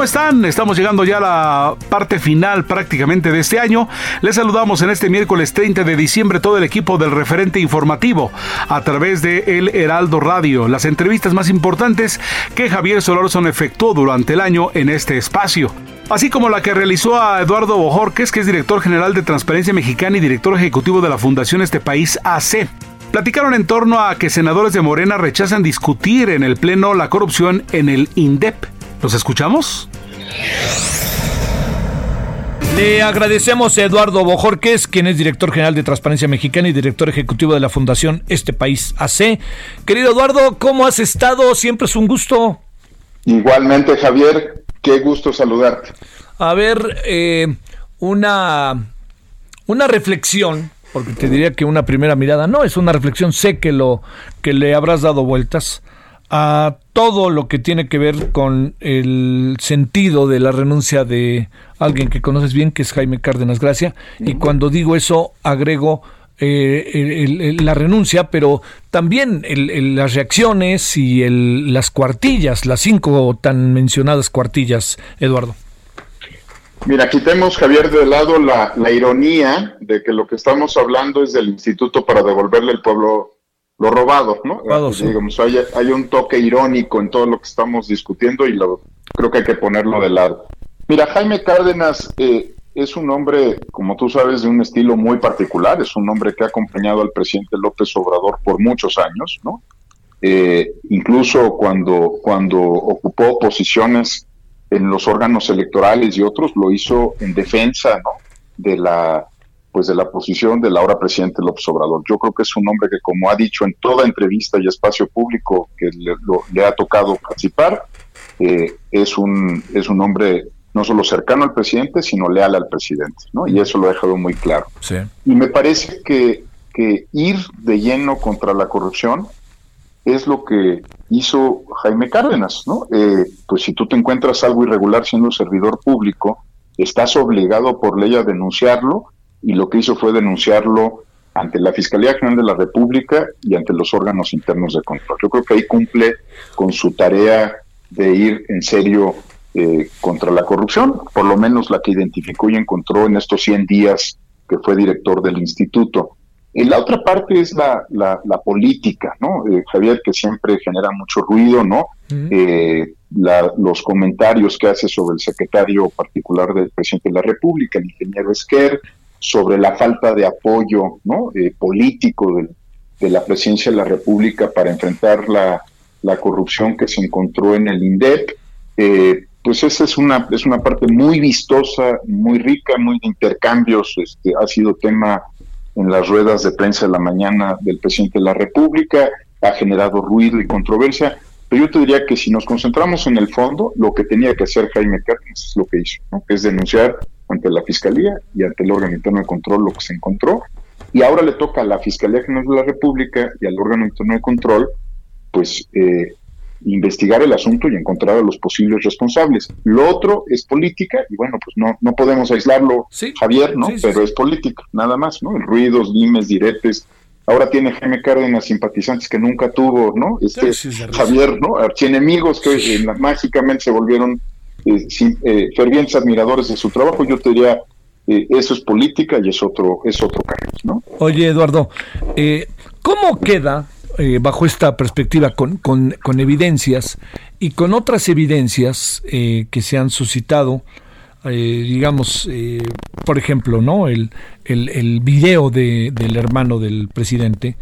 ¿Cómo están? Estamos llegando ya a la parte final prácticamente de este año. Les saludamos en este miércoles 30 de diciembre todo el equipo del referente informativo a través de El Heraldo Radio. Las entrevistas más importantes que Javier Solórzano efectuó durante el año en este espacio así como la que realizó a Eduardo Bojorques, que es director general de Transparencia Mexicana y director ejecutivo de la Fundación Este País AC. Platicaron en torno a que senadores de Morena rechazan discutir en el Pleno la corrupción en el INDEP. ¿Los escuchamos? Le agradecemos a Eduardo Bojorques, quien es director general de Transparencia Mexicana y director ejecutivo de la Fundación Este País AC. Querido Eduardo, ¿cómo has estado? Siempre es un gusto. Igualmente, Javier, qué gusto saludarte. A ver, eh, una, una reflexión, porque te diría que una primera mirada no, es una reflexión, sé que, lo, que le habrás dado vueltas a todo lo que tiene que ver con el sentido de la renuncia de alguien que conoces bien, que es Jaime Cárdenas Gracia, y cuando digo eso agrego eh, la renuncia, pero también las reacciones y las cuartillas, las cinco tan mencionadas cuartillas, Eduardo. Mira, quitemos, Javier, de lado la, la ironía de que lo que estamos hablando es del Instituto para devolverle al pueblo lo robado, ¿no? Digamos, hay, hay, un toque irónico en todo lo que estamos discutiendo y lo, creo que hay que ponerlo de lado. Mira, Jaime Cárdenas eh, es un hombre, como tú sabes, de un estilo muy particular, es un hombre que ha acompañado al presidente López Obrador por muchos años, ¿no? Eh, incluso cuando, cuando ocupó posiciones en los órganos electorales y otros, lo hizo en defensa, ¿no? De la pues de la posición del ahora presidente López Obrador. Yo creo que es un hombre que, como ha dicho en toda entrevista y espacio público que le, ha tocado participar, eh, es, un, es un hombre no solo cercano al presidente, sino leal al presidente, ¿no? Y eso lo ha dejado muy claro. Y me parece que, que ir de lleno contra la corrupción es lo que hizo Jaime Cárdenas, ¿no? Eh, pues si tú te encuentras algo irregular siendo servidor público, estás obligado por ley a denunciarlo y lo que hizo fue denunciarlo ante la Fiscalía General de la República y ante los órganos internos de control. Yo creo que ahí cumple con su tarea de ir en serio eh, contra la corrupción, por lo menos la que identificó y encontró en estos 100 días que fue director del instituto. Y la otra parte es la, la, política, ¿no? Eh, Javier, que siempre genera mucho ruido, ¿no? Eh, los comentarios que hace sobre el secretario particular del presidente de la República, el ingeniero Esquer, sobre la falta de apoyo ¿no? Eh, político de, la presidencia de la República para enfrentar la, corrupción que se encontró en el INDEP. Eh, pues esa es una, es una parte muy vistosa, muy rica, muy de intercambios. Este, ha sido tema en las ruedas de prensa de la mañana del presidente de la República, ha generado ruido y controversia. Pero yo te diría que si nos concentramos en el fondo, lo que tenía que hacer Jaime Cárdenas es lo que hizo, es denunciar ante la Fiscalía y ante el órgano interno de control lo que se encontró. Y ahora le toca a la Fiscalía General de la República y al órgano interno de control, pues, eh, investigar el asunto y encontrar a los posibles responsables. Lo otro es política, y bueno, pues no, no podemos aislarlo, Javier, ¿no? Pero es política, nada más, ¿no? El ruidos, limes, diretes. Ahora tiene Jaime Cárdenas simpatizantes que nunca tuvo, ¿no? Este Javier, ¿no? Archienemigos que eh, mágicamente se volvieron eh, eh, fervientes admiradores de su trabajo, yo te diría, eh, eso es política y es otro, es otro ¿no? Oye, Eduardo, eh, ¿cómo queda, bajo esta perspectiva, con, con, evidencias y con otras evidencias que se han suscitado eh, digamos, eh, por ejemplo, ¿no? El, el, video de, del hermano del presidente.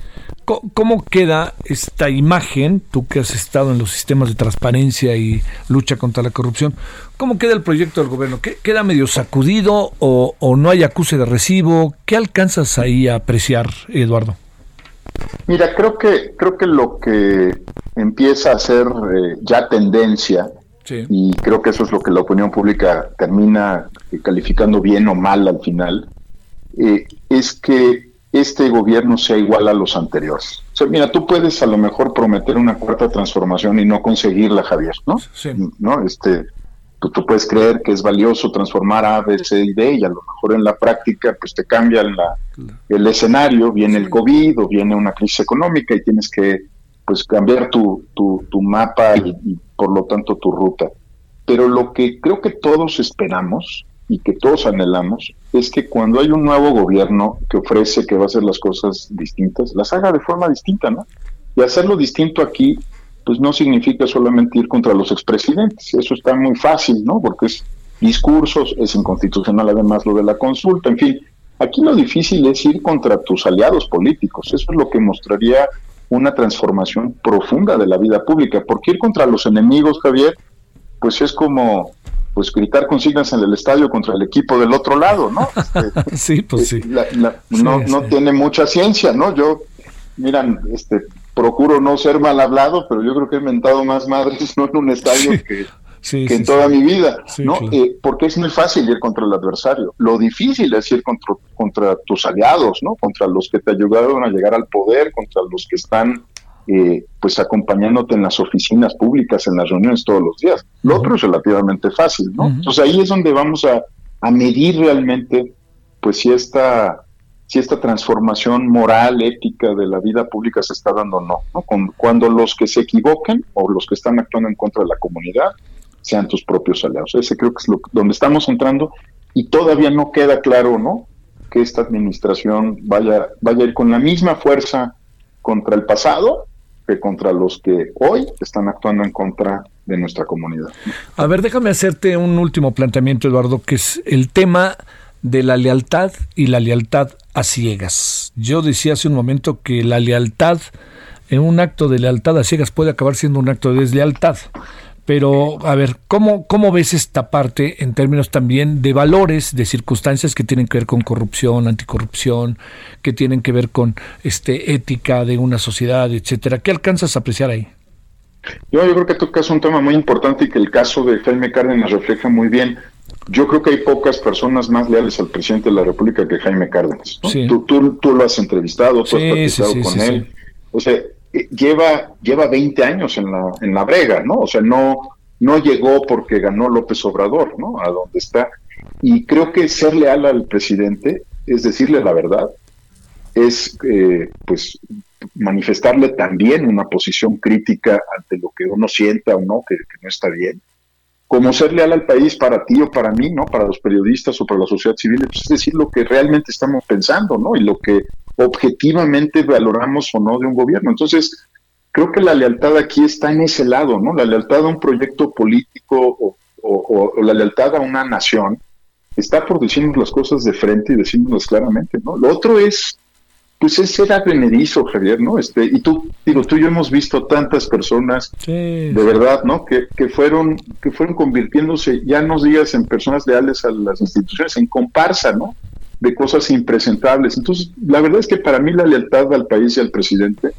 ¿Cómo, queda esta imagen, tú que has estado en los sistemas de transparencia y lucha contra la corrupción, cómo queda el proyecto del gobierno? ¿Queda medio sacudido o, no hay acuse de recibo? ¿Qué alcanzas ahí a apreciar, Eduardo? Mira, creo que, creo que lo que empieza a ser eh, ya tendencia y creo que eso es lo que la opinión pública termina calificando bien o mal al final, eh, es que este gobierno sea igual a los anteriores. O sea, mira, tú puedes a lo mejor prometer una cuarta transformación y no conseguirla, Javier, ¿no? Sí. ¿No? Este, tú, tú, puedes creer que es valioso transformar A, B, C y D y a lo mejor en la práctica pues te cambia la, el escenario, viene el COVID o viene una crisis económica y tienes que pues cambiar tu, tu, tu mapa y, por lo tanto tu ruta. Pero lo que creo que todos esperamos y que todos anhelamos es que cuando hay un nuevo gobierno que ofrece que va a hacer las cosas distintas, las haga de forma distinta, ¿no? Y hacerlo distinto aquí, pues no significa solamente ir contra los expresidentes, eso está muy fácil, ¿no? Porque es discursos, es inconstitucional además lo de la consulta, en fin, aquí lo difícil es ir contra tus aliados políticos, eso es lo que mostraría una transformación profunda de la vida pública, porque ir contra los enemigos, Javier, pues es como pues gritar consignas en el estadio contra el equipo del otro lado, ¿no? Este, sí, pues sí. no, no tiene mucha ciencia, ¿no? Yo, miran, este, procuro no ser mal hablado, pero yo creo que he inventado más madres ¿no? en un estadio que, que en toda mi vida, ¿no? Eh, porque es muy fácil ir contra el adversario. Lo difícil es ir contra, contra tus aliados, ¿no? Contra los que te ayudaron a llegar al poder, contra los que están eh, pues acompañándote en las oficinas públicas, en las reuniones todos los días. Lo otro es relativamente fácil, ¿no? Entonces ahí es donde vamos a, a, medir realmente, pues si esta, si esta transformación moral, ética de la vida pública se está dando o no, ¿no? cuando los que se equivoquen o los que están actuando en contra de la comunidad sean tus propios aliados. Ese creo que es lo, donde estamos entrando y todavía no queda claro, ¿no? Que esta administración vaya, vaya a ir con la misma fuerza contra el pasado que contra los que hoy están actuando en contra de nuestra comunidad. A ver, déjame hacerte un último planteamiento, Eduardo, que es el tema de la lealtad y la lealtad a ciegas. Yo decía hace un momento que la lealtad, en un acto de lealtad a ciegas puede acabar siendo un acto de deslealtad. Pero, a ver, ¿cómo, ¿cómo ves esta parte en términos también de valores, de circunstancias que tienen que ver con corrupción, anticorrupción, que tienen que ver con este ética de una sociedad, etcétera? ¿Qué alcanzas a apreciar ahí? Yo, yo creo que tocas un tema muy importante y que el caso de Jaime Cárdenas refleja muy bien. Yo creo que hay pocas personas más leales al presidente de la República que Jaime Cárdenas. Tú, tú, tú, lo has entrevistado, tú has platicado con él. O sea, lleva, lleva 20 años en la, en la brega, ¿no? O sea, no, no llegó porque ganó López Obrador, ¿no? A donde está. Y creo que ser leal al presidente es decirle la verdad, es eh, pues manifestarle también una posición crítica ante lo que uno sienta o no, que, no está bien. Como ser leal al país para ti o para mí, ¿no? Para los periodistas o para la sociedad civil, pues es decir lo que realmente estamos pensando, ¿no? Y lo que objetivamente valoramos o no de un gobierno. Entonces, creo que la lealtad aquí está en ese lado, ¿no? La lealtad a un proyecto político o, la lealtad a una nación está por decirnos las cosas de frente y decirnos claramente, ¿no? Lo otro es, pues es ser advenedizo, Javier, ¿no? Este, y tú, digo, tú y yo hemos visto tantas personas, de verdad, ¿no? Que, que, fueron, que fueron convirtiéndose, ya no digas en personas leales a las instituciones, en comparsa, ¿no? De cosas impresentables. Entonces, la verdad es que para mí la lealtad al país y al presidente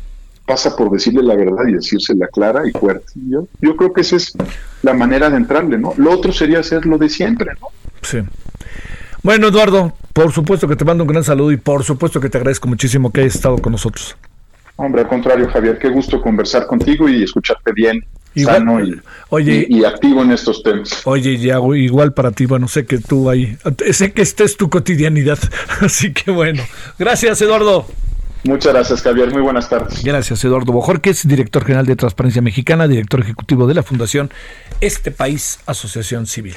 pasa por decirle la verdad y decírsela clara y fuerte. Yo, yo creo que esa es la manera de entrarle, ¿no? Lo otro sería hacerlo de siempre, ¿no? Sí. Bueno, Eduardo, por supuesto que te mando un gran saludo y por supuesto que te agradezco muchísimo que hayas estado con nosotros. Hombre, al contrario, Javier, qué gusto conversar contigo y escucharte bien sano y, oye, y, activo en estos temas. Oye, Yago, igual para ti, bueno, sé que tú ahí, sé que esta es tu cotidianidad, así que bueno, gracias Eduardo. Muchas gracias, Javier. Muy buenas tardes. Gracias, Eduardo Bojorquez, director general de Transparencia Mexicana, director ejecutivo de la Fundación Este País Asociación Civil.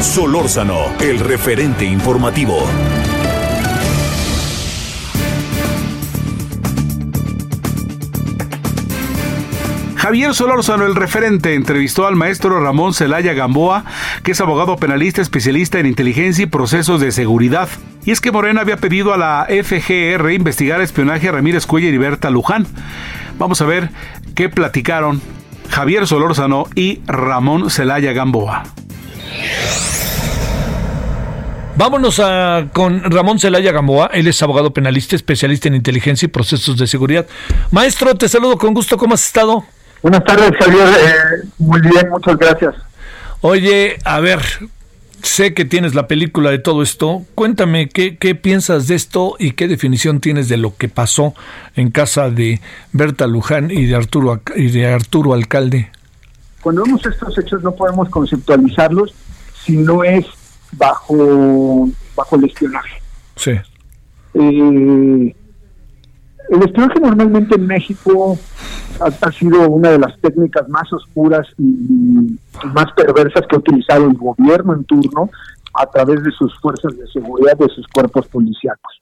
Solórzano, el referente informativo. Javier Solórzano, el referente, entrevistó al maestro Ramón Celaya Gamboa, que es abogado penalista especialista en inteligencia y procesos de seguridad. Y es que Morena había pedido a la FGR investigar espionaje a Ramírez Cuellar y Berta Luján. Vamos a ver qué platicaron Javier Solórzano y Ramón Celaya Gamboa. Vámonos a, con Ramón Celaya Gamboa. Él es abogado penalista, especialista en inteligencia y procesos de seguridad. Maestro, te saludo con gusto. ¿Cómo has estado? Buenas tardes, Javier. Eh, muy bien, muchas gracias. Oye, a ver, sé que tienes la película de todo esto. Cuéntame qué, qué piensas de esto y qué definición tienes de lo que pasó en casa de Berta Luján y de Arturo, y de Arturo Alcalde. Cuando vemos estos hechos no podemos conceptualizarlos si no es bajo, bajo el espionaje. Sí. Eh, el espionaje normalmente en México ha, sido una de las técnicas más oscuras y, más perversas que ha utilizado el gobierno en turno a través de sus fuerzas de seguridad, de sus cuerpos policíacos.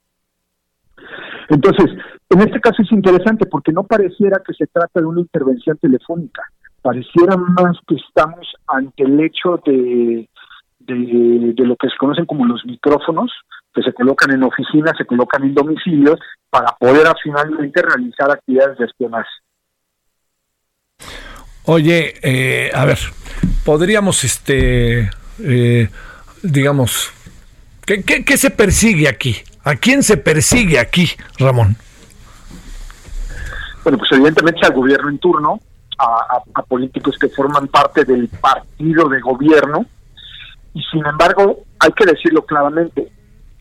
Entonces, en este caso es interesante porque no pareciera que se trata de una intervención telefónica, pareciera más que estamos ante el hecho de de, lo que se conocen como los micrófonos, que se colocan en oficinas, se colocan en domicilios, para poder finalmente realizar actividades de espionaje. Oye, eh, a ver, podríamos, este, eh, digamos, ¿qué, ¿qué, se persigue aquí? ¿A quién se persigue aquí, Ramón? Bueno, pues evidentemente al gobierno en turno, a políticos que forman parte del partido de gobierno, y sin embargo, hay que decirlo claramente,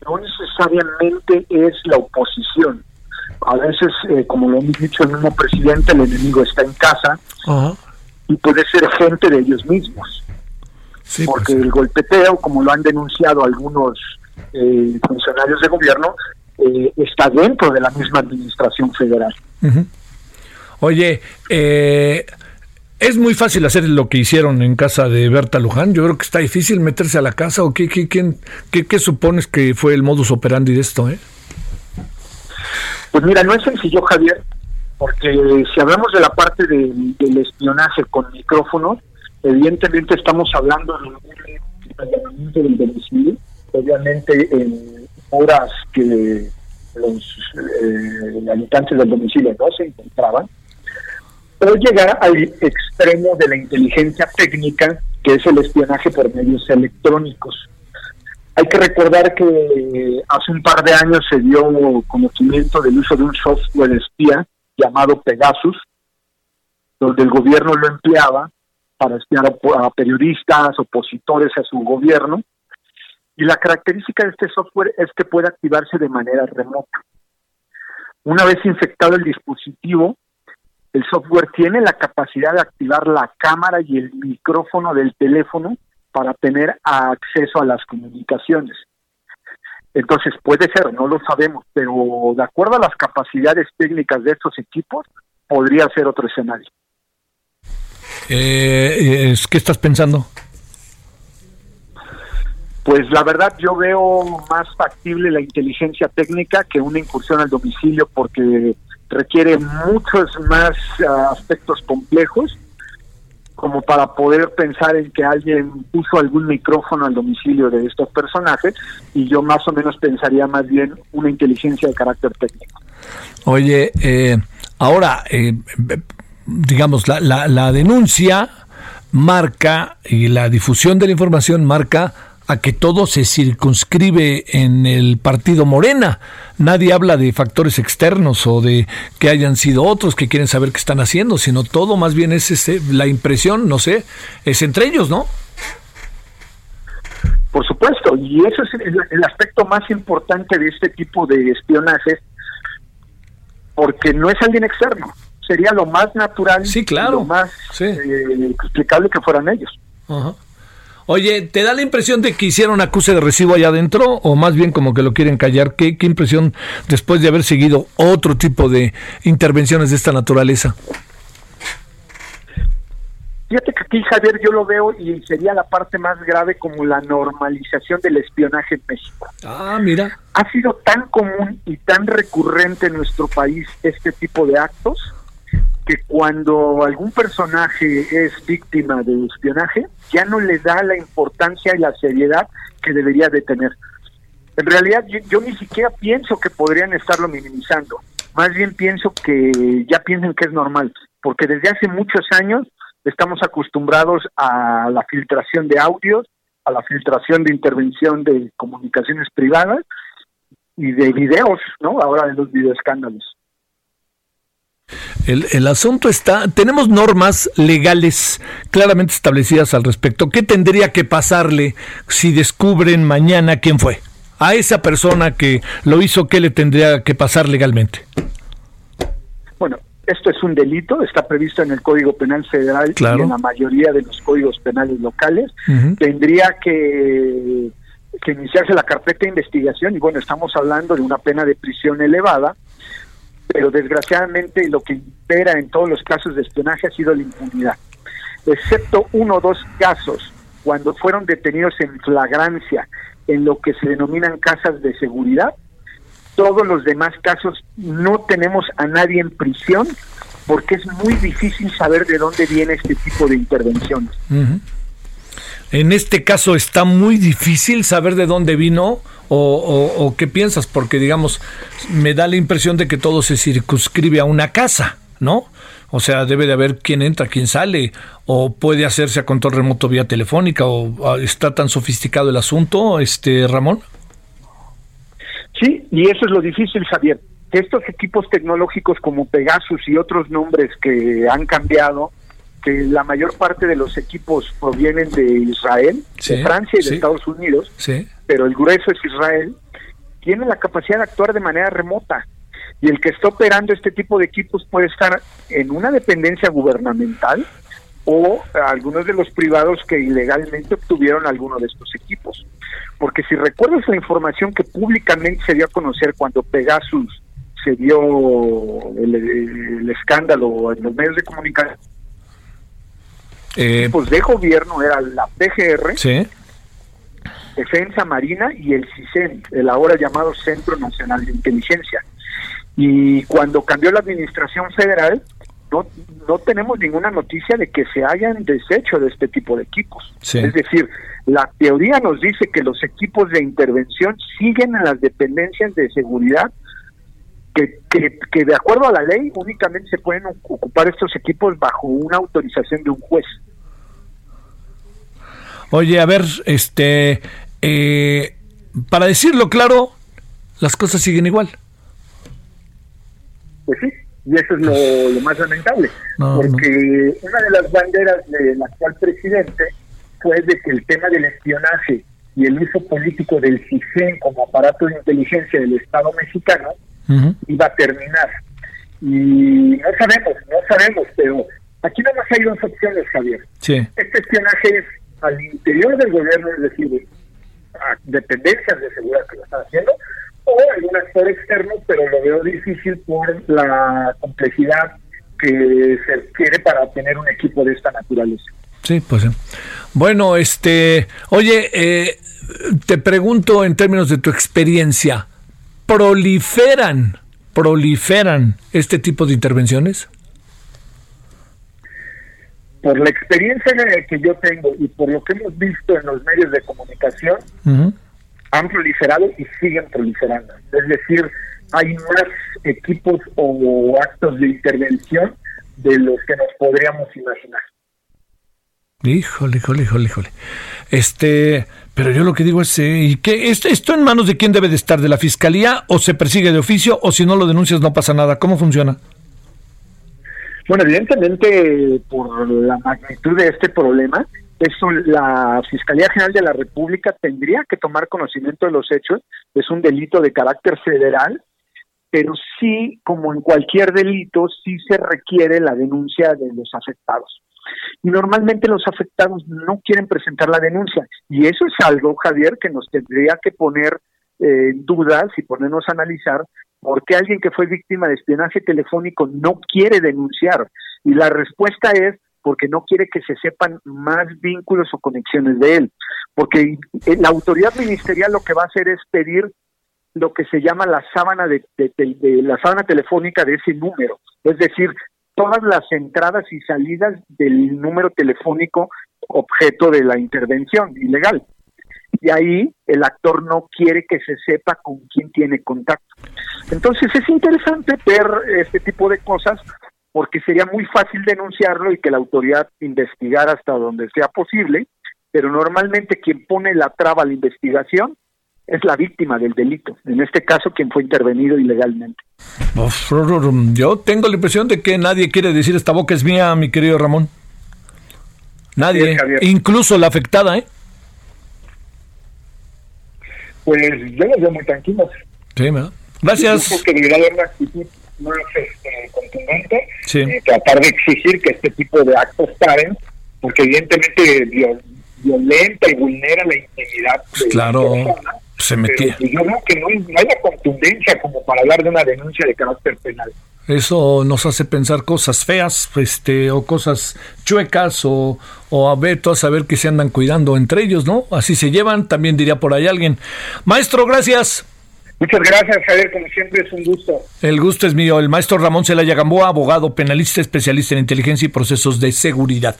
no necesariamente es la oposición. A veces, eh, como lo hemos dicho el mismo presidente, el enemigo está en casa y puede ser gente de ellos mismos. porque el golpeteo, como lo han denunciado algunos eh, funcionarios de gobierno, eh, está dentro de la misma administración federal. Oye, eh, es muy fácil hacer lo que hicieron en casa de Berta Luján. Yo creo que está difícil meterse a la casa. ¿O qué, qué, qué, supones que fue el modus operandi de esto? Eh? Pues mira, no es sencillo, Javier, porque si hablamos de la parte del espionaje con micrófonos, evidentemente estamos hablando de del domicilio, obviamente en horas que los eh, habitantes del domicilio no se encontraban o llegar al extremo de la inteligencia técnica, que es el espionaje por medios electrónicos. Hay que recordar que hace un par de años se dio conocimiento del uso de un software espía llamado Pegasus, donde el gobierno lo empleaba para espiar a, periodistas, opositores a su gobierno. Y la característica de este software es que puede activarse de manera remota. Una vez infectado el dispositivo, el software tiene la capacidad de activar la cámara y el micrófono del teléfono para tener acceso a las comunicaciones. Entonces puede ser, no lo sabemos, pero de acuerdo a las capacidades técnicas de estos equipos, podría ser otro escenario. Eh, ¿Qué estás pensando? Pues la verdad yo veo más factible la inteligencia técnica que una incursión al domicilio porque requiere muchos más ah, aspectos complejos como para poder pensar en que alguien puso algún micrófono al domicilio de estos personajes y yo más o menos pensaría más bien una inteligencia de carácter técnico. Oye, eh, ahora, eh, digamos, la, la, la denuncia marca y la difusión de la información marca a que todo se circunscribe en el partido Morena. Nadie habla de factores externos o de que hayan sido otros que quieren saber qué están haciendo, sino todo más bien es ese, la impresión, no sé, es entre ellos, ¿no? Por supuesto, y eso es el, aspecto más importante de este tipo de espionaje, porque no es alguien externo, sería lo más natural, sí, claro. lo más eh, explicable que fueran ellos. Ajá. Oye, ¿te da la impresión de que hicieron acuse de recibo allá adentro o más bien como que lo quieren callar? ¿Qué, qué impresión después de haber seguido otro tipo de intervenciones de esta naturaleza? Fíjate que aquí, Javier, yo lo veo y sería la parte más grave como la normalización del espionaje en México. Ah, mira. Ha sido tan común y tan recurrente en nuestro país este tipo de actos que cuando algún personaje es víctima de espionaje, ya no le da la importancia y la seriedad que debería de tener. En realidad yo, ni siquiera pienso que podrían estarlo minimizando, más bien pienso que ya piensan que es normal, porque desde hace muchos años estamos acostumbrados a la filtración de audios, a la filtración de intervención de comunicaciones privadas y de videos, ¿no? Ahora de los videoescándalos. El, el, asunto está, tenemos normas legales claramente establecidas al respecto. ¿Qué tendría que pasarle si descubren mañana quién fue? A esa persona que lo hizo, ¿qué le tendría que pasar legalmente? Bueno, esto es un delito, está previsto en el Código Penal Federal y en la mayoría de los códigos penales locales. Tendría que, que iniciarse la carpeta de investigación y bueno, estamos hablando de una pena de prisión elevada pero desgraciadamente lo que impera en todos los casos de espionaje ha sido la impunidad, excepto uno o dos casos cuando fueron detenidos en flagrancia en lo que se denominan casas de seguridad. Todos los demás casos no tenemos a nadie en prisión porque es muy difícil saber de dónde viene este tipo de intervenciones. En este caso está muy difícil saber de dónde vino o, qué piensas, porque digamos, me da la impresión de que todo se circunscribe a una casa, ¿no? O sea, debe de haber quién entra, quién sale, o puede hacerse a control remoto vía telefónica, o ah, está tan sofisticado el asunto, este Ramón. Sí, y eso es lo difícil, Javier. Estos equipos tecnológicos como Pegasus y otros nombres que han cambiado, que la mayor parte de los equipos provienen de Israel, de Francia y de Estados Unidos, pero el grueso es Israel, tiene la capacidad de actuar de manera remota. Y el que está operando este tipo de equipos puede estar en una dependencia gubernamental o algunos de los privados que ilegalmente obtuvieron alguno de estos equipos. Porque si recuerdas la información que públicamente se dio a conocer cuando Pegasus se dio el, el escándalo en los medios de comunicación, eh, pues de gobierno era la PGR, Defensa Marina y el CISEN, el ahora llamado Centro Nacional de Inteligencia. Y cuando cambió la administración federal, no, no tenemos ninguna noticia de que se hayan deshecho de este tipo de equipos. Es decir, la teoría nos dice que los equipos de intervención siguen en las dependencias de seguridad que, que, que, de acuerdo a la ley únicamente se pueden ocupar estos equipos bajo una autorización de un juez. Oye, a ver, este, eh, para decirlo claro, las cosas siguen igual. Pues sí, y eso es lo, más lamentable, porque una de las banderas del actual presidente fue de que el tema del espionaje y el uso político del CISEN como aparato de inteligencia del Estado mexicano iba a terminar. Y no sabemos, no sabemos, pero aquí no más hay dos opciones, Javier. Este espionaje es al interior del gobierno, es decir, dependencias de seguridad que lo están haciendo, o algún actor externo, pero lo veo difícil por la complejidad que se quiere para tener un equipo de esta naturaleza. Sí, pues. Bueno, este, oye, eh, te pregunto en términos de tu experiencia, ¿proliferan, proliferan este tipo de intervenciones? Por la experiencia que yo tengo y por lo que hemos visto en los medios de comunicación, han proliferado y siguen proliferando. Es decir, hay más equipos o actos de intervención de los que nos podríamos imaginar. Híjole, híjole, híjole, híjole. Este, pero yo lo que digo es, eh, ¿y qué? ¿Esto en manos de quién debe de estar? ¿De la fiscalía o se persigue de oficio o si no lo denuncias no pasa nada? ¿Cómo funciona? Bueno, evidentemente, por la magnitud de este problema, eso, la Fiscalía General de la República tendría que tomar conocimiento de los hechos. Es un delito de carácter federal, pero sí, como en cualquier delito, sí se requiere la denuncia de los afectados. Y normalmente los afectados no quieren presentar la denuncia. Y eso es algo, Javier, que nos tendría que poner eh, en dudas y ponernos a analizar ¿Por qué alguien que fue víctima de espionaje telefónico no quiere denunciar? Y la respuesta es porque no quiere que se sepan más vínculos o conexiones de él. Porque la autoridad ministerial lo que va a hacer es pedir lo que se llama la sábana de, la sábana telefónica de ese número. Es decir, todas las entradas y salidas del número telefónico objeto de la intervención ilegal. Y ahí el actor no quiere que se sepa con quién tiene contacto. Entonces es interesante ver este tipo de cosas porque sería muy fácil denunciarlo y que la autoridad investigara hasta donde sea posible, pero normalmente quien pone la traba a la investigación es la víctima del delito, en este caso quien fue intervenido ilegalmente. Yo tengo la impresión de que nadie quiere decir esta boca es mía, mi querido Ramón. Nadie, incluso la afectada, ¿eh? Pues yo los veo muy tranquilos. Sí, Gracias. Yo creo que debería haber una actitud más este, contundente, sí. Eh, tratar de exigir que este tipo de actos paren, porque evidentemente violenta y vulnera la intimidad de claro. la persona se metía. Pues, yo creo que no hay, la contundencia como para hablar de una denuncia de carácter penal. Eso nos hace pensar cosas feas, este, o cosas chuecas, o, o a ver, a saber que se andan cuidando entre ellos, ¿no? Así se llevan, también diría por ahí alguien. Maestro, gracias. Muchas gracias, Javier, como siempre es un gusto. El gusto es mío. El maestro Ramón Celaya Gamboa, abogado penalista especialista en inteligencia y procesos de seguridad.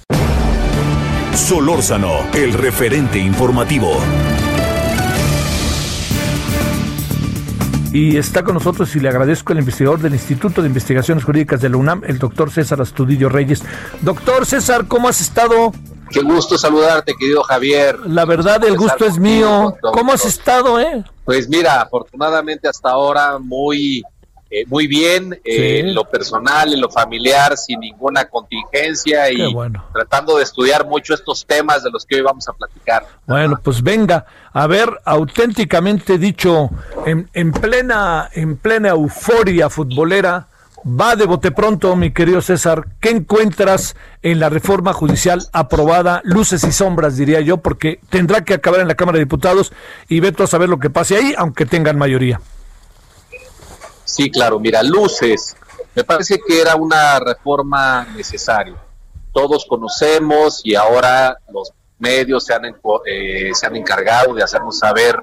Solórzano, el referente informativo. Y está con nosotros y le agradezco el investigador del Instituto de Investigaciones Jurídicas de la UNAM, el doctor César Astudillo Reyes. Doctor César, ¿cómo has estado? Qué gusto saludarte, querido Javier. La verdad, el gusto es mío. ¿Cómo has estado, eh? Pues mira, afortunadamente hasta ahora muy eh, muy bien eh, en lo personal, en lo familiar, sin ninguna contingencia y tratando de estudiar mucho estos temas de los que hoy vamos a platicar. Bueno, pues venga, a ver, auténticamente dicho, en, en plena, en plena euforia futbolera, va de bote pronto, mi querido César, ¿qué encuentras en la reforma judicial aprobada? Luces y sombras, diría yo, porque tendrá que acabar en la Cámara de Diputados y veto a saber lo que pase ahí, aunque tengan mayoría. Sí, claro, mira, luces. Me parece que era una reforma necesaria. Todos conocemos y ahora los medios se han, eh, se han encargado de hacernos saber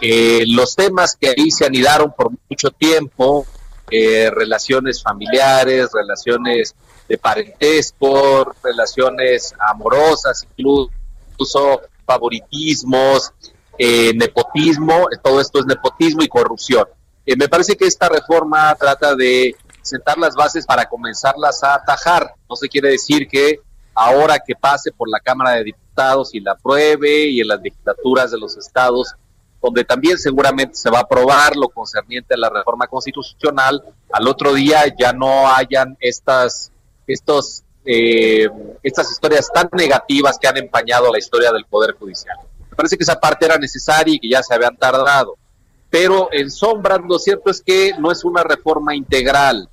que los temas que ahí se anidaron por mucho tiempo, eh, relaciones familiares, relaciones de parentesco, relaciones amorosas, incluso favoritismos, eh, nepotismo, todo esto es nepotismo y corrupción. Eh, me parece que esta reforma trata de sentar las bases para comenzarlas a atajar. No se quiere decir que ahora que pase por la Cámara de Diputados y la apruebe y en las legislaturas de los estados, donde también seguramente se va a aprobar lo concerniente a la reforma constitucional, al otro día ya no hayan estas, estos, eh, estas historias tan negativas que han empañado la historia del Poder Judicial. Me parece que esa parte era necesaria y que ya se habían tardado pero en sombras lo cierto es que no es una reforma integral,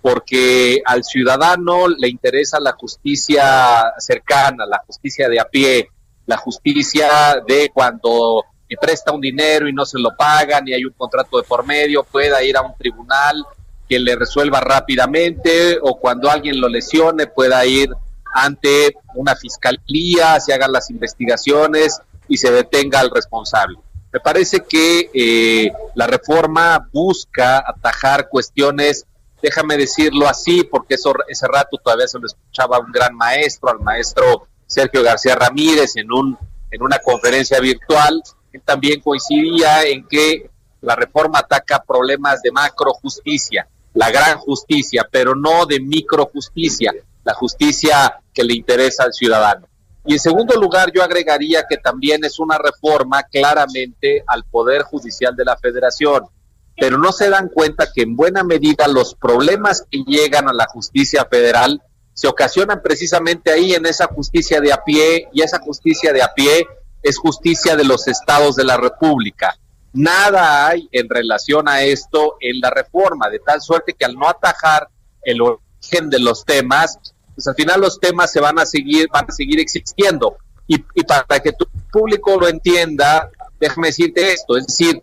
porque al ciudadano le interesa la justicia cercana, la justicia de a pie, la justicia de cuando presta un dinero y no se lo pagan y hay un contrato de por medio, pueda ir a un tribunal que le resuelva rápidamente o cuando alguien lo lesione pueda ir ante una fiscalía, se hagan las investigaciones y se detenga al responsable. Me parece que eh, la reforma busca atajar cuestiones, déjame decirlo así, porque eso, ese rato todavía se lo escuchaba a un gran maestro, al maestro Sergio García Ramírez, en, un, en una conferencia virtual. Él también coincidía en que la reforma ataca problemas de macro justicia, la gran justicia, pero no de micro justicia, la justicia que le interesa al ciudadano. Y en segundo lugar, yo agregaría que también es una reforma claramente al Poder Judicial de la Federación, pero no se dan cuenta que en buena medida los problemas que llegan a la justicia federal se ocasionan precisamente ahí en esa justicia de a pie, y esa justicia de a pie es justicia de los estados de la República. Nada hay en relación a esto en la reforma, de tal suerte que al no atajar el origen de los temas, pues al final los temas se van a seguir, van a seguir existiendo. Y, para que tu público lo entienda, déjame decirte esto, es decir,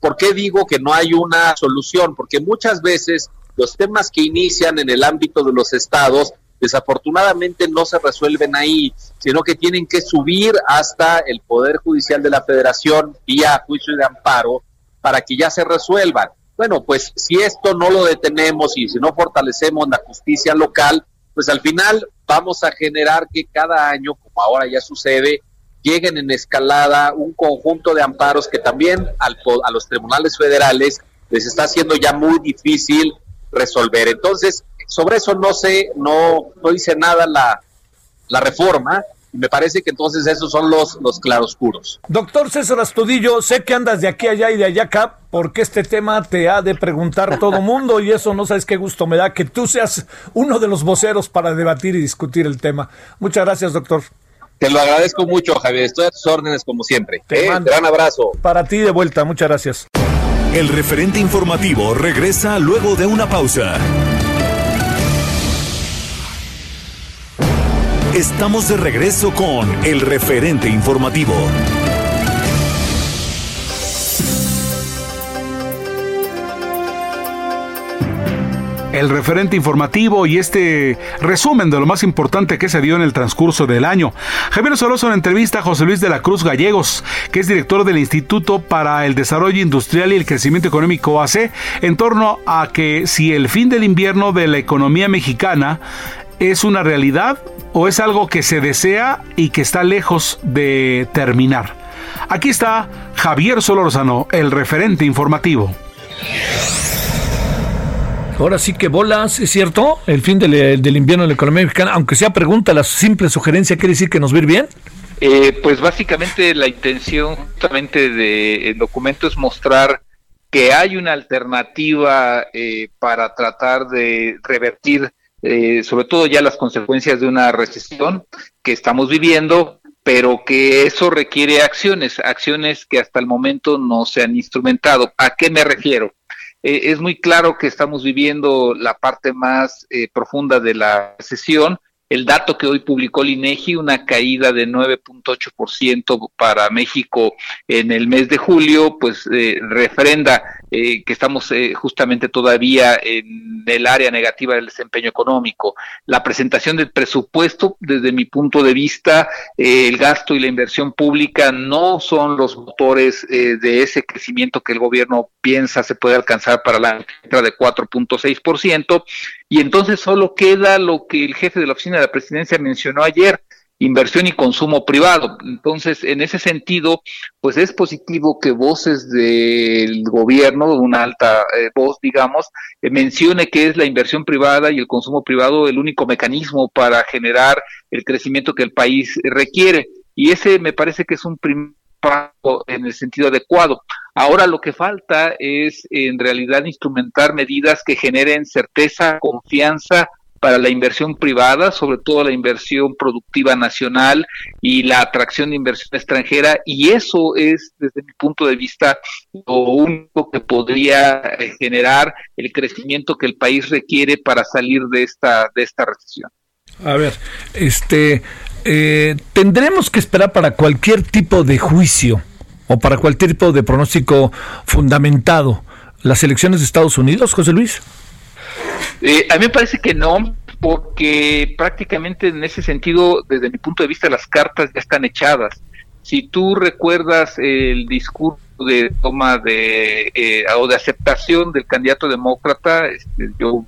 ¿por qué digo que no hay una solución? Porque muchas veces los temas que inician en el ámbito de los estados desafortunadamente no se resuelven ahí, sino que tienen que subir hasta el Poder Judicial de la Federación vía juicio de amparo para que ya se resuelvan. bueno, pues si esto no lo detenemos y si no fortalecemos la justicia local, pues al final vamos a generar que cada año, como ahora ya sucede, lleguen en escalada un conjunto de amparos que también al, a los tribunales federales les está haciendo ya muy difícil resolver. Entonces, sobre eso no sé, no, no dice nada la, la reforma, me parece que entonces esos son los, los claroscuros. Doctor César Astudillo, sé que andas de aquí allá y de allá acá, porque este tema te ha de preguntar todo mundo y eso no sabes qué gusto me da que tú seas uno de los voceros para debatir y discutir el tema. Muchas gracias, doctor. Te lo agradezco mucho, Javier. Estoy a tus órdenes como siempre. Te eh, gran abrazo. Para ti de vuelta, muchas gracias. El referente informativo regresa luego de una pausa. Estamos de regreso con el referente informativo. el referente informativo y este resumen de lo más importante que se dio en el transcurso del año. Javier Soloso en entrevista a José Luis de la Cruz Gallegos, que es director del Instituto para el Desarrollo Industrial y el Crecimiento Económico AC, en torno a que si el fin del invierno de la economía mexicana es una realidad o es algo que se desea y que está lejos de terminar. Aquí está Javier Solórzano, el referente informativo. Ahora sí que bolas, ¿es cierto? El fin del, invierno de la economía mexicana, aunque sea pregunta, la simple sugerencia quiere decir que nos va a ir bien. Eh, pues básicamente la intención justamente del documento es mostrar que hay una alternativa eh, para tratar de revertir eh, sobre todo ya las consecuencias de una recesión que estamos viviendo, pero que eso requiere acciones, acciones que hasta el momento no se han instrumentado. ¿A qué me refiero? Eh, es muy claro que estamos viviendo la parte más eh, profunda de la recesión. El dato que hoy publicó el INEGI, una caída de 9.8% para México en el mes de julio, pues eh, refrenda eh, que estamos eh, justamente todavía en el área negativa del desempeño económico. La presentación del presupuesto, desde mi punto de vista, eh, el gasto y la inversión pública no son los motores de ese crecimiento que el gobierno piensa se puede alcanzar para la entrada de 4.6%. Y entonces solo queda lo que el jefe de la oficina de la presidencia mencionó ayer, inversión y consumo privado. Entonces, en ese sentido, pues es positivo que voces del gobierno, una alta eh, voz, digamos, eh, mencione que es la inversión privada y el consumo privado el único mecanismo para generar el crecimiento que el país requiere. Y ese me parece que es un primer paso en el sentido adecuado. Ahora lo que falta es en realidad instrumentar medidas que generen certeza, confianza, para la inversión privada, sobre todo la inversión productiva nacional y la atracción de inversión extranjera, y eso es, desde mi punto de vista, lo único que podría eh, generar el crecimiento que el país requiere para salir de esta, de esta recesión. A ver, este, eh, tendremos que esperar para cualquier tipo de juicio o para cualquier tipo de pronóstico fundamentado las elecciones de Estados Unidos, José Luis. Eh, a mí me parece que no, porque prácticamente en ese sentido, desde mi punto de vista, las cartas ya están echadas. Si tú recuerdas el discurso de toma de eh, o de aceptación del candidato demócrata, este, Joe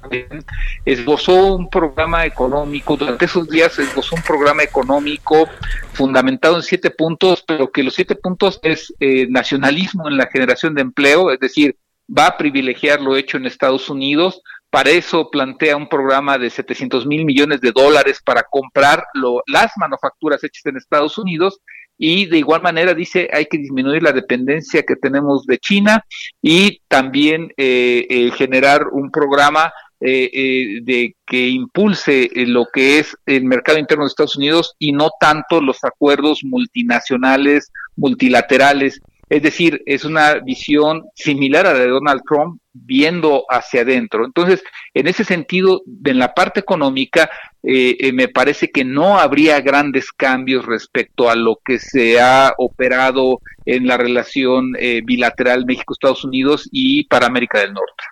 esbozó un programa económico, durante esos días esbozó un programa económico fundamentado en siete puntos, pero que los siete puntos es eh, nacionalismo en la generación de empleo, es decir, va a privilegiar lo hecho en Estados Unidos, para eso plantea un programa de 700 mil millones de dólares para comprar las manufacturas hechas en Estados Unidos y de igual manera dice hay que disminuir la dependencia que tenemos de China y también eh, eh, generar un programa eh, de que impulse lo que es el mercado interno de Estados Unidos y no tanto los acuerdos multinacionales, multilaterales es decir, es una visión similar a la de Donald Trump viendo hacia adentro. Entonces, en ese sentido, en la parte económica, eh, eh, me parece que no habría grandes cambios respecto a lo que se ha operado en la relación eh, bilateral México-Estados Unidos y para América del Norte.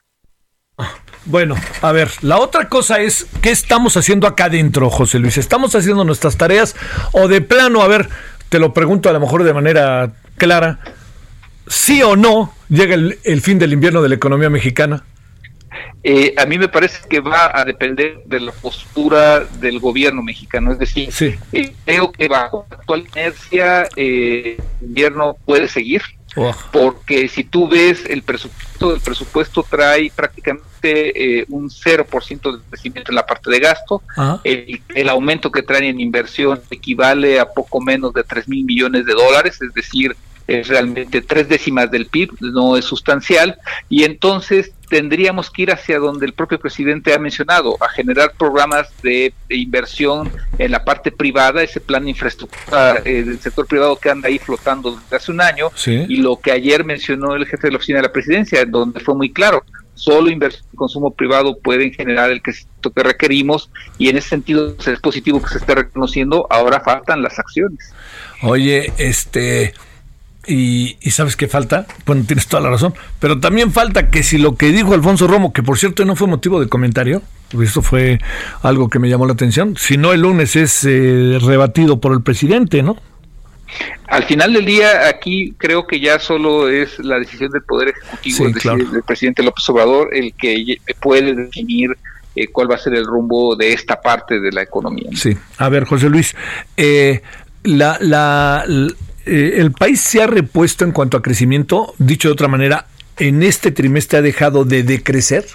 Bueno, a ver, la otra cosa es, ¿qué estamos haciendo acá adentro, José Luis? ¿Estamos haciendo nuestras tareas o de plano, a ver, te lo pregunto a lo mejor de manera clara, sí o no llega el fin del invierno de la economía mexicana. Eh, a mí me parece que va a depender de la postura del gobierno mexicano. Es decir, eh, creo que bajo la actual inercia eh, el gobierno puede seguir, oh. porque si tú ves el presupuesto, el presupuesto trae prácticamente un 0% de crecimiento en la parte de gasto. El, el, aumento que trae en inversión equivale a poco menos de 3 mil millones de dólares, es decir, es realmente tres décimas del PIB, no es sustancial, y entonces tendríamos que ir hacia donde el propio presidente ha mencionado, a generar programas de, inversión en la parte privada, ese plan de infraestructura eh, del sector privado que anda ahí flotando desde hace un año, y lo que ayer mencionó el jefe de la oficina de la presidencia, donde fue muy claro, solo inversión y consumo privado pueden generar el crecimiento que requerimos y en ese sentido es positivo que se esté reconociendo, ahora faltan las acciones. Oye, este y, sabes qué falta, bueno, tienes toda la razón, pero también falta que si lo que dijo Alfonso Romo, que por cierto no fue motivo de comentario, esto fue algo que me llamó la atención, si no el lunes es eh, rebatido por el presidente, ¿no? Al final del día, aquí creo que ya solo es la decisión del Poder Ejecutivo, del presidente López Obrador, el que puede definir eh, cuál va a ser el rumbo de esta parte de la economía. Sí, a ver, José Luis, eh, la, la, eh, el país se ha repuesto en cuanto a crecimiento, dicho de otra manera, en este trimestre ha dejado de decrecer.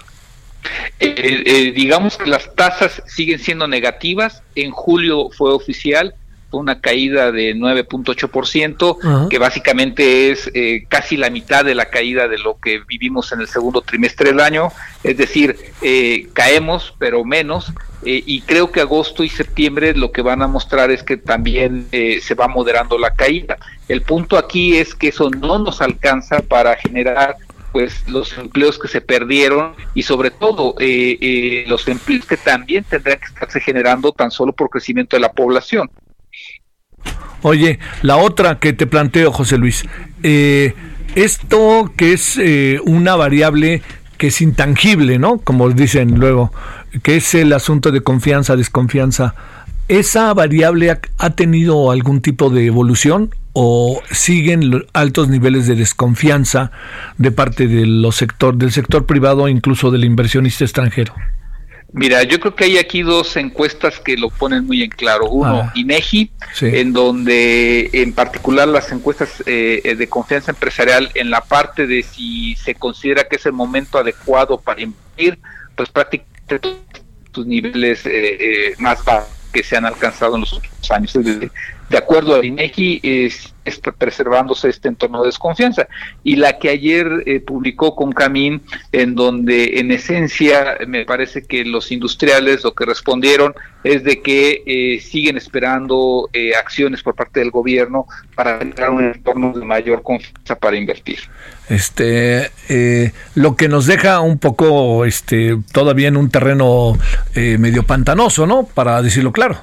Eh, eh, digamos que las tasas siguen siendo negativas. En julio fue oficial, una caída de 9.8%, que básicamente es casi la mitad de la caída de lo que vivimos en el segundo trimestre del año. Es decir, caemos, pero menos. Eh, y creo que agosto y septiembre lo que van a mostrar es que también eh, se va moderando la caída. El punto aquí es que eso no nos alcanza para generar pues los empleos que se perdieron y sobre todo eh, los empleos que también tendrán que estarse generando tan solo por crecimiento de la población. Oye, la otra que te planteo, José Luis, esto que es una variable que es intangible, ¿no? Como dicen luego, que es el asunto de confianza, desconfianza. ¿Esa variable ha, tenido algún tipo de evolución o siguen altos niveles de desconfianza de parte de los sector, del sector privado incluso del inversionista extranjero? Mira, yo creo que hay aquí dos encuestas que lo ponen muy en claro. Uno, ah, INEGI, en donde en particular las encuestas eh, de confianza empresarial en la parte de si se considera que es el momento adecuado para invertir, pues prácticamente sus niveles eh, eh, más bajos que se han alcanzado en los últimos años. De acuerdo al INEGI, es, está preservándose este entorno de desconfianza. Y la que ayer eh, publicó con Camín, en donde en esencia me parece que los industriales lo que respondieron es de que eh, siguen esperando eh, acciones por parte del gobierno para crear un entorno de mayor confianza para invertir. Este, lo que nos deja un poco, este, todavía en un terreno medio pantanoso, ¿no? Para decirlo claro.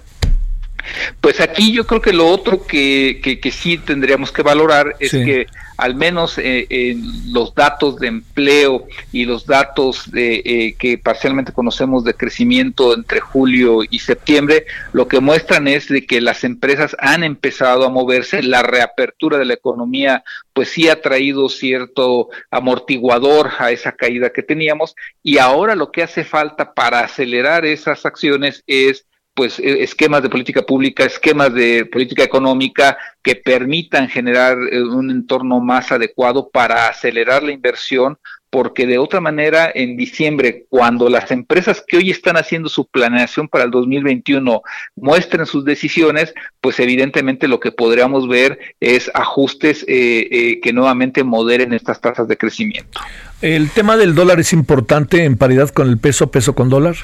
Pues aquí yo creo que lo otro que, que, sí tendríamos que valorar es que al menos eh, en los datos de empleo y los datos de, eh, que parcialmente conocemos de crecimiento entre julio y septiembre, lo que muestran es de que las empresas han empezado a moverse, la reapertura de la economía pues sí ha traído cierto amortiguador a esa caída que teníamos y ahora lo que hace falta para acelerar esas acciones es pues e, esquemas de política pública, esquemas de política económica que permitan generar eh, un entorno más adecuado para acelerar la inversión, porque de otra manera en diciembre, cuando las empresas que hoy están haciendo su planeación para el 2021 muestren sus decisiones, pues evidentemente lo que podríamos ver es ajustes eh, eh, que nuevamente moderen estas tasas de crecimiento. ¿El tema del dólar es importante en paridad con el peso, peso con dólar?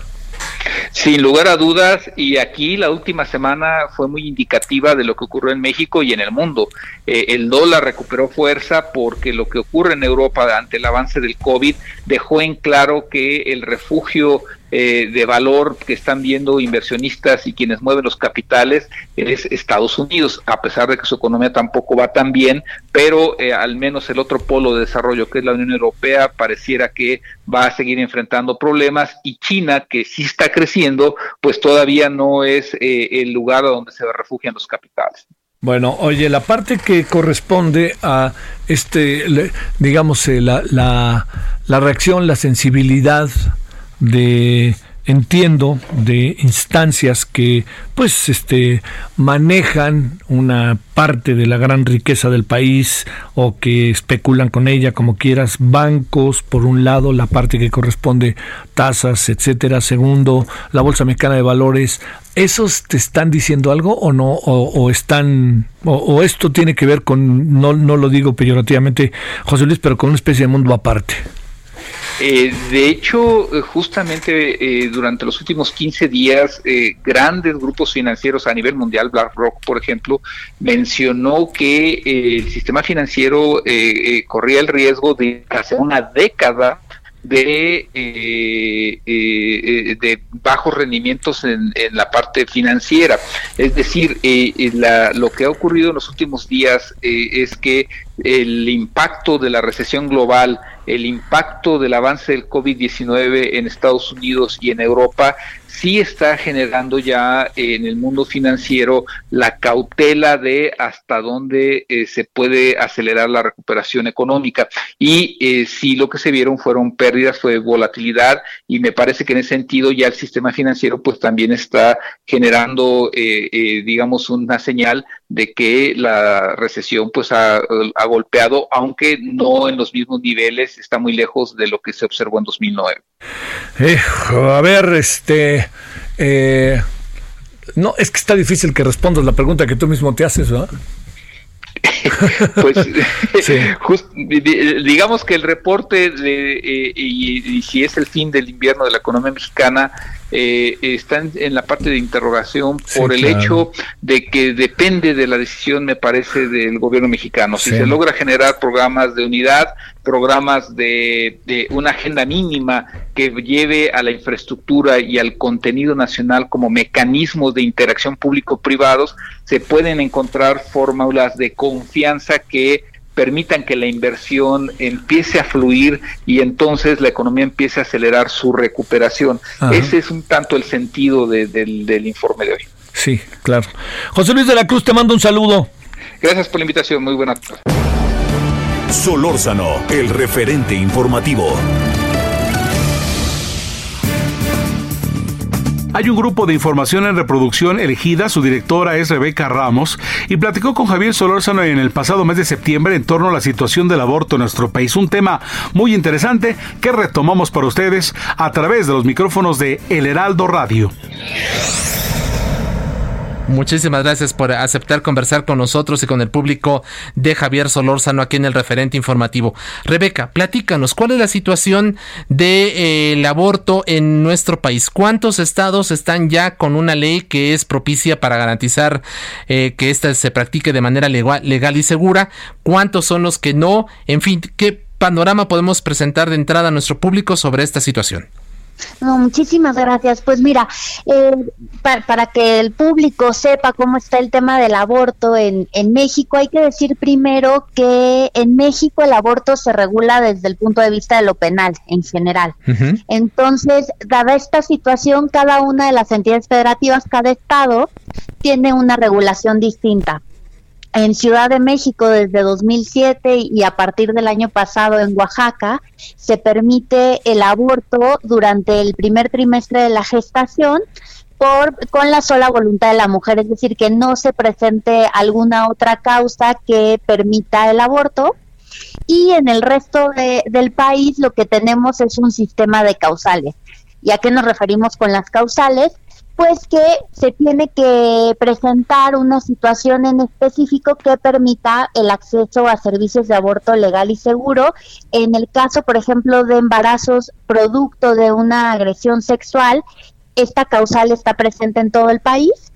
Sin lugar a dudas, y aquí la última semana fue muy indicativa de lo que ocurrió en México y en el mundo. Eh, el dólar recuperó fuerza porque lo que ocurre en Europa ante el avance del COVID dejó en claro que el refugio eh, de valor que están viendo inversionistas y quienes mueven los capitales es Estados Unidos, a pesar de que su economía tampoco va tan bien, pero eh, al menos el otro polo de desarrollo que es la Unión Europea pareciera que va a seguir enfrentando problemas y China, que sí está creciendo, pues todavía no es eh, el lugar donde se refugian los capitales. Bueno, oye, la parte que corresponde a este, digamos, eh, la, la, la reacción, la sensibilidad de entiendo de instancias que pues este manejan una parte de la gran riqueza del país o que especulan con ella como quieras. Bancos por un lado la parte que corresponde tasas etcétera. Segundo la bolsa mexicana de valores. Esos te están diciendo algo o no o, están o, esto tiene que ver con no no lo digo peyorativamente José Luis pero con una especie de mundo aparte eh, de hecho, eh, justamente eh, durante los últimos 15 días, grandes grupos financieros a nivel mundial, BlackRock, por ejemplo, mencionó que el sistema financiero corría el riesgo de hace una década de, de bajos rendimientos en, la parte financiera. Es decir, lo que ha ocurrido en los últimos días es que el impacto de la recesión global el impacto del avance del COVID-19 en Estados Unidos y en Europa sí está generando ya en el mundo financiero la cautela de hasta dónde eh, se puede acelerar la recuperación económica. Y eh, sí lo que se vieron fueron pérdidas, fue volatilidad y me parece que en ese sentido ya el sistema financiero pues también está generando, eh, digamos, una señal de que la recesión pues ha, golpeado, aunque no en los mismos niveles, está muy lejos de lo que se observó en 2009. a ver, este, eh, no, es que está difícil que respondas la pregunta que tú mismo te haces, ¿verdad? pues digamos que el reporte de, eh, y, si es el fin del invierno de la economía mexicana eh, está en, la parte de interrogación por el hecho de que depende de la decisión, me parece, del gobierno mexicano. Si se logra generar programas de unidad, programas de, de, una agenda mínima que lleve a la infraestructura y al contenido nacional como mecanismos de interacción público-privados, se pueden encontrar fórmulas de confianza que permitan que la inversión empiece a fluir y entonces la economía empiece a acelerar su recuperación. Ese es un tanto el sentido del, informe de hoy. Sí, claro. José Luis de la Cruz, te mando un saludo. Gracias por la invitación, muy buena tarde. Solórzano, el referente informativo. Hay un grupo de información en reproducción elegida, su directora es Rebeca Ramos, y platicó con Javier Solórzano en el pasado mes de septiembre en torno a la situación del aborto en nuestro país. Un tema muy interesante que retomamos para ustedes a través de los micrófonos de El Heraldo Radio. Muchísimas gracias por aceptar conversar con nosotros y con el público de Javier Solórzano aquí en el referente informativo. Rebeca, platícanos, ¿cuál es la situación del de, eh, aborto en nuestro país? ¿Cuántos estados están ya con una ley que es propicia para garantizar eh, que ésta se practique de manera legal, legal y segura? ¿Cuántos son los que no? En fin, ¿qué panorama podemos presentar de entrada a nuestro público sobre esta situación? No, muchísimas gracias. Pues mira, eh, para, que el público sepa cómo está el tema del aborto en, en México, hay que decir primero que en México el aborto se regula desde el punto de vista de lo penal en general. Entonces, dada esta situación, cada una de las entidades federativas, cada estado, tiene una regulación distinta en Ciudad de México desde 2007 y a partir del año pasado en Oaxaca se permite el aborto durante el primer trimestre de la gestación por con la sola voluntad de la mujer, es decir, que no se presente alguna otra causa que permita el aborto. Y en el resto del país lo que tenemos es un sistema de causales. ¿Y a qué nos referimos con las causales? Pues que se tiene que presentar una situación en específico que permita el acceso a servicios de aborto legal y seguro. En el caso, por ejemplo, de embarazos producto de una agresión sexual, esta causal está presente en todo el país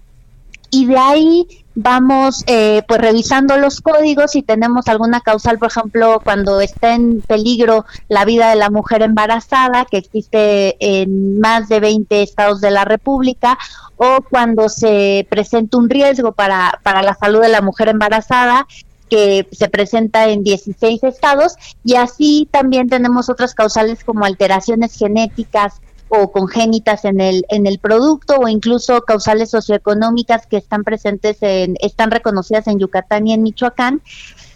y de ahí vamos eh, pues revisando los códigos y tenemos alguna causal, por ejemplo, cuando está en peligro la vida de la mujer embarazada, que existe en más de 20 estados de la República, o cuando se presenta un riesgo para, para la salud de la mujer embarazada, que se presenta en 16 estados, y así también tenemos otras causales como alteraciones genéticas, o congénitas en el, en el producto o incluso causales socioeconómicas que están presentes en, están reconocidas en Yucatán y en Michoacán.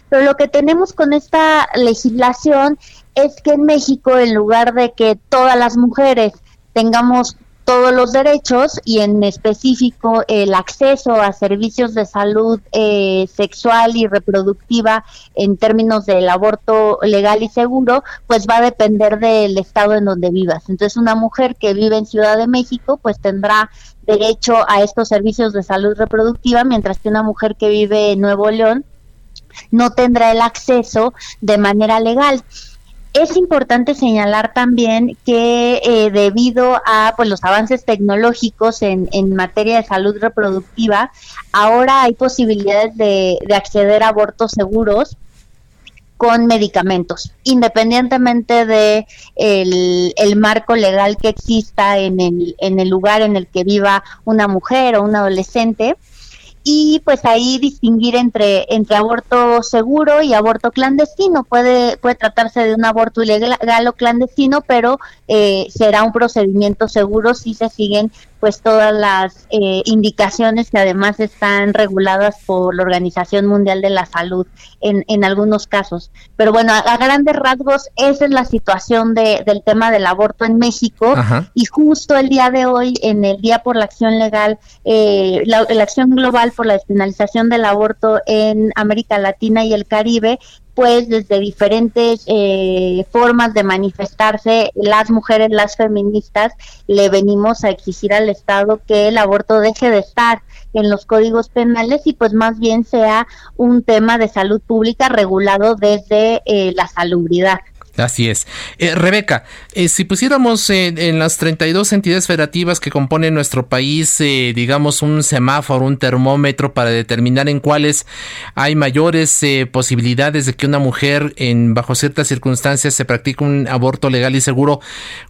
Pero lo que tenemos con esta legislación es que en México, en lugar de que todas las mujeres tengamos todos los derechos y en específico el acceso a servicios de salud eh, sexual y reproductiva en términos del aborto legal y seguro, pues va a depender del estado en donde vivas. Entonces una mujer que vive en Ciudad de México pues tendrá derecho a estos servicios de salud reproductiva, mientras que una mujer que vive en Nuevo León no tendrá el acceso de manera legal. Es importante señalar también que eh, debido a pues, los avances tecnológicos en, materia de salud reproductiva, ahora hay posibilidades de, acceder a abortos seguros con medicamentos, independientemente de el, marco legal que exista en el, en el lugar en el que viva una mujer o un adolescente y pues ahí distinguir entre, entre aborto seguro y aborto clandestino. Puede, puede tratarse de un aborto ilegal o clandestino, pero eh, será un procedimiento seguro si se siguen pues todas las eh, indicaciones que además están reguladas por la Organización Mundial de la Salud en, en algunos casos. Pero bueno, a, grandes rasgos esa es la situación de, del tema del aborto en México y justo el día de hoy, en el Día por la Acción Legal, eh, la, la Acción Global por la Despenalización del Aborto en América Latina y el Caribe, pues desde diferentes eh, formas de manifestarse, las mujeres, las feministas, le venimos a exigir al Estado que el aborto deje de estar en los códigos penales y pues más bien sea un tema de salud pública regulado desde eh, la salubridad. Así es. Eh, Rebeca, eh, si pusiéramos en las 32 entidades federativas que componen nuestro país, eh, digamos, un semáforo, un termómetro para determinar en cuáles hay mayores posibilidades de que una mujer, en bajo ciertas circunstancias, se practique un aborto legal y seguro,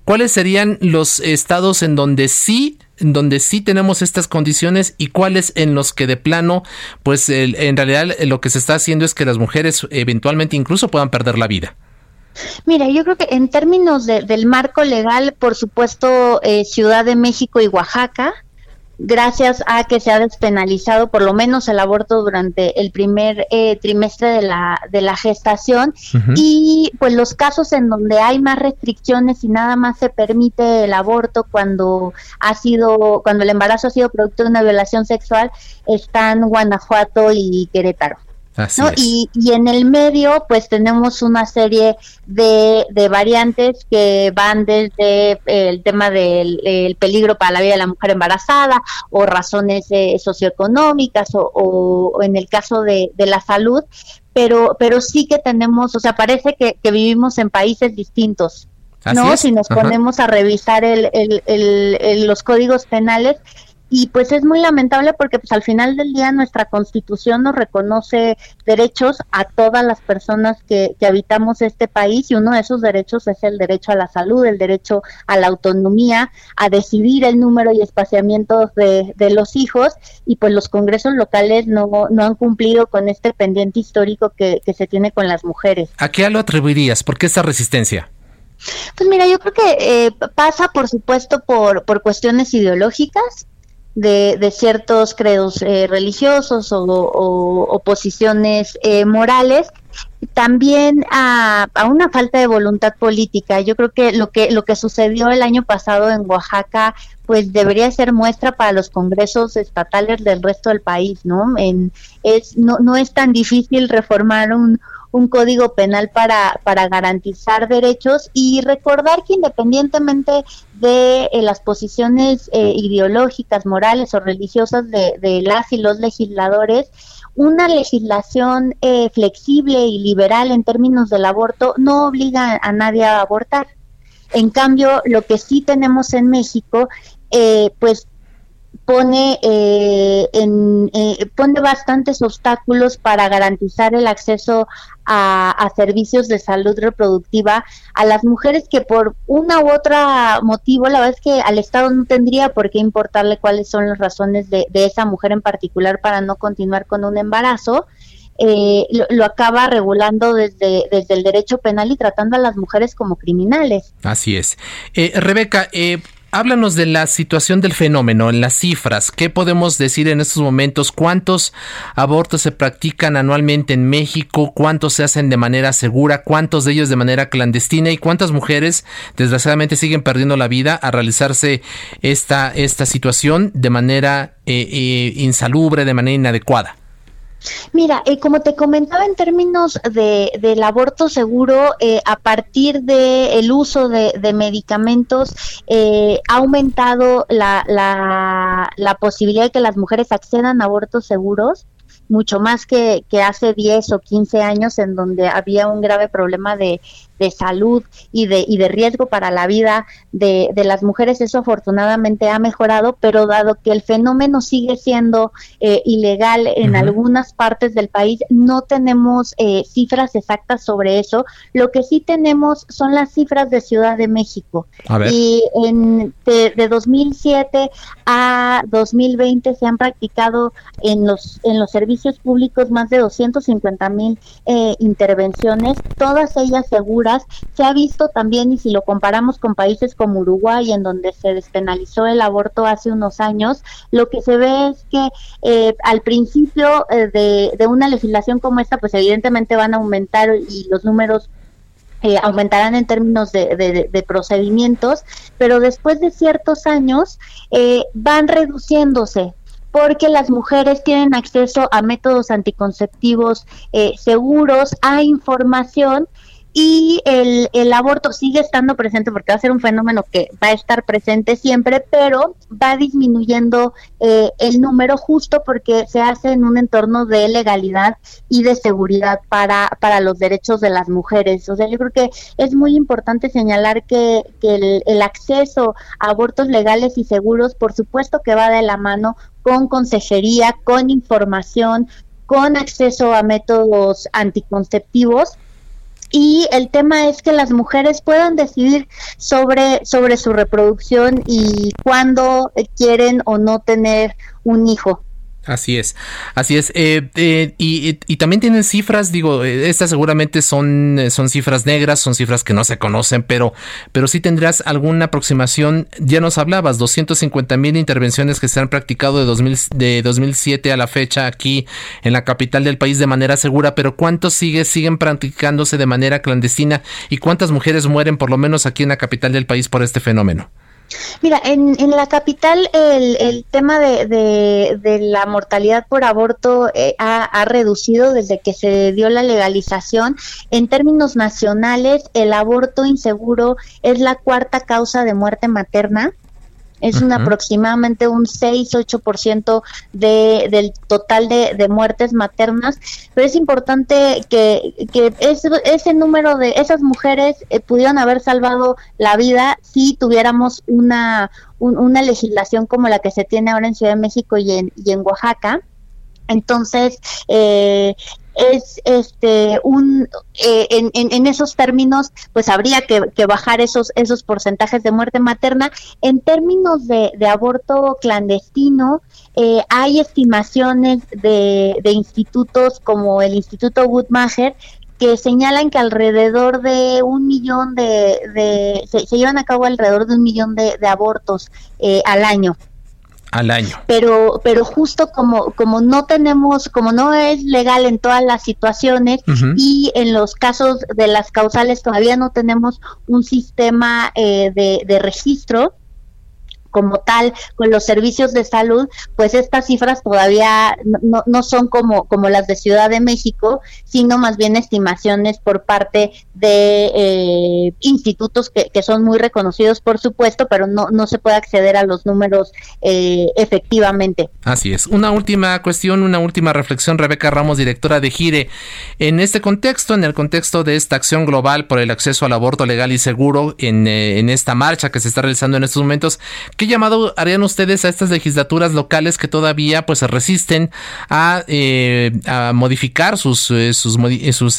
¿cuáles serían los estados en donde sí donde sí tenemos estas condiciones y cuáles en los que de plano, pues en realidad lo que se está haciendo es que las mujeres eventualmente incluso puedan perder la vida. Mira, yo creo que en términos del marco legal, por supuesto, eh, Ciudad de México y Oaxaca, gracias a que se ha despenalizado por lo menos el aborto durante el primer eh, trimestre de la, de la gestación y pues los casos en donde hay más restricciones y nada más se permite el aborto cuando ha sido cuando el embarazo ha sido producto de una violación sexual están Guanajuato y Querétaro. Y, y, en el medio, pues tenemos una serie de, de variantes que van desde eh, el tema del peligro para la vida de la mujer embarazada o razones eh, socioeconómicas o, o, en el caso de, de la salud, pero, pero sí que tenemos, o sea, parece que, que vivimos en países distintos. ¿no? Si nos ponemos a revisar el, el, el, los códigos penales, y pues es muy lamentable porque pues al final del día nuestra constitución nos reconoce derechos a todas las personas que, habitamos este país y uno de esos derechos es el derecho a la salud, el derecho a la autonomía, a decidir el número y espaciamiento de, de los hijos y pues los congresos locales no, no han cumplido con este pendiente histórico que, que se tiene con las mujeres. ¿A qué lo atribuirías? ¿Por qué esta resistencia? Pues mira, yo creo que eh, pasa por supuesto por, por cuestiones ideológicas, de, ciertos credos eh, religiosos o, posiciones eh, morales también a, una falta de voluntad política. Yo creo que lo que lo que sucedió el año pasado en Oaxaca, pues debería ser muestra para los congresos estatales del resto del país, ¿no? En, es no no es tan difícil reformar un un código penal para, para garantizar derechos y recordar que independientemente de eh, las posiciones eh, ideológicas, morales o religiosas de, las y los legisladores, una legislación eh, flexible y liberal en términos del aborto no obliga a nadie a abortar. En cambio, lo que sí tenemos en México, pues pone, eh, en, eh, pone bastantes obstáculos para garantizar el acceso a, servicios de salud reproductiva a las mujeres que por una u otra motivo, la verdad es que al Estado no tendría por qué importarle cuáles son las razones de, esa mujer en particular para no continuar con un embarazo. Eh, lo, acaba regulando desde, desde el derecho penal y tratando a las mujeres como criminales. Así es. Rebeca, háblanos de la situación del fenómeno, en las cifras. ¿Qué podemos decir en estos momentos? ¿Cuántos abortos se practican anualmente en México? ¿Cuántos se hacen de manera segura? ¿Cuántos de ellos de manera clandestina? ¿Y cuántas mujeres desgraciadamente siguen perdiendo la vida a realizarse esta, esta situación de manera eh, eh, insalubre, de manera inadecuada? Mira, eh, como te comentaba en términos de, del aborto seguro, eh, a partir del el uso de, medicamentos eh, ha aumentado la, la, la posibilidad de que las mujeres accedan a abortos seguros mucho más que, que hace 10 o 15 años en donde había un grave problema de, de salud y de, y de riesgo para la vida de, de, las mujeres. Eso afortunadamente ha mejorado, pero dado que el fenómeno sigue siendo eh, ilegal en algunas partes del país, no tenemos eh, cifras exactas sobre eso. Lo que sí tenemos son las cifras de Ciudad de México. Y en, de, de 2007 a 2020 se han practicado en los, en los servicios públicos más de 250 mil eh, intervenciones, todas ellas seguras se ha visto también, y si lo comparamos con países como Uruguay, en donde se despenalizó el aborto hace unos años, lo que se ve es que eh, al principio eh, de, una legislación como esta, pues evidentemente van a aumentar y los números eh, aumentarán en términos de, procedimientos, pero después de ciertos años van reduciéndose porque las mujeres tienen acceso a métodos anticonceptivos seguros, a información y el, el, aborto sigue estando presente porque va a ser un fenómeno que va a estar presente siempre, pero va disminuyendo eh, el número justo porque se hace en un entorno de legalidad y de seguridad para, para los derechos de las mujeres. O sea, yo creo que es muy importante señalar que, que el, el acceso a abortos legales y seguros, por supuesto que va de la mano con consejería, con información, con acceso a métodos anticonceptivos y el tema es que las mujeres puedan decidir sobre, sobre su reproducción y cuándo quieren o no tener un hijo. Así es, así es. Eh, eh, y, también tienen cifras, digo, eh, estas seguramente son, son cifras negras, son cifras que no se conocen, pero, pero sí tendrás alguna aproximación. Ya nos hablabas, 250 mil intervenciones que se han practicado de, 2000, de 2007 a la fecha aquí en la capital del país de manera segura, pero ¿cuántos sigue, siguen practicándose de manera clandestina y cuántas mujeres mueren por lo menos aquí en la capital del país por este fenómeno? Mira, en, en la capital el, el tema de, de, la mortalidad por aborto eh, ha, ha, reducido desde que se dio la legalización. En términos nacionales, el aborto inseguro es la cuarta causa de muerte materna es un aproximadamente un 6-8% de, del total de, de, muertes maternas, pero es importante que, que ese, número de esas mujeres eh, pudieron haber salvado la vida si tuviéramos una, una legislación como la que se tiene ahora en Ciudad de México y en, y en Oaxaca. Entonces, eh, es este un eh, en, en, esos términos pues habría que, que, bajar esos esos porcentajes de muerte materna. En términos de, aborto clandestino eh, hay estimaciones de, de, institutos como el Instituto Woodmacher que señalan que alrededor de un millón de, de se, llevan a cabo alrededor de un millón de, de abortos eh, al año al año. Pero, pero justo como, como no tenemos, como no es legal en todas las situaciones y en los casos de las causales todavía no tenemos un sistema eh, de, de registro, como tal con los servicios de salud, pues estas cifras todavía no, no son como, como las de Ciudad de México, sino más bien estimaciones por parte de eh, institutos que, que, son muy reconocidos, por supuesto, pero no, no se puede acceder a los números eh, efectivamente. Así es. Una última cuestión, una última reflexión, Rebeca Ramos, directora de Gire. En este contexto, en el contexto de esta acción global por el acceso al aborto legal y seguro, en, eh, en esta marcha que se está realizando en estos momentos, ¿qué llamado harían ustedes a estas legislaturas locales que todavía pues se resisten a, eh, a modificar sus, eh, sus, eh, sus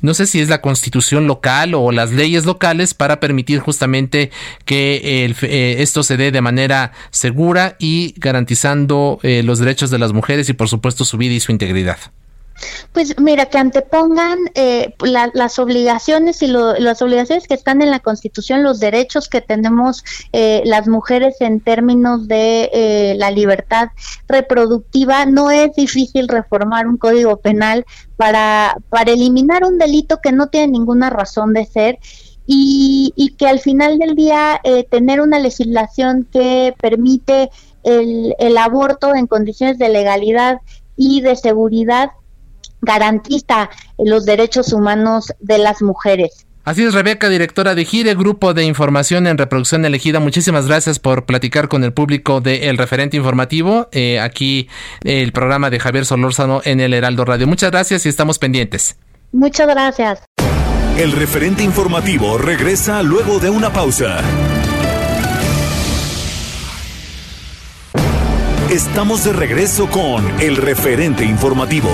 no sé si es la constitución local o las leyes locales para permitir justamente que el, esto se dé de manera segura y garantizando los derechos de las mujeres y por supuesto su vida y su integridad? Pues mira, que antepongan eh, las obligaciones y las obligaciones que están en la Constitución, los derechos que tenemos eh, las mujeres en términos de eh, la libertad reproductiva. No es difícil reformar un código penal para, para eliminar un delito que no tiene ninguna razón de ser. Y, que al final del día tener una legislación que permite el aborto en condiciones de legalidad y de seguridad garantiza los derechos humanos de las mujeres. Así es, Rebeca, directora de GIRE, Grupo de Información en Reproducción Elegida. Muchísimas gracias por platicar con el público del referente informativo. Eh, aquí el programa de Javier Solórzano en el Heraldo Radio. Muchas gracias y estamos pendientes. Muchas gracias. El referente informativo regresa luego de una pausa. Estamos de regreso con el referente informativo.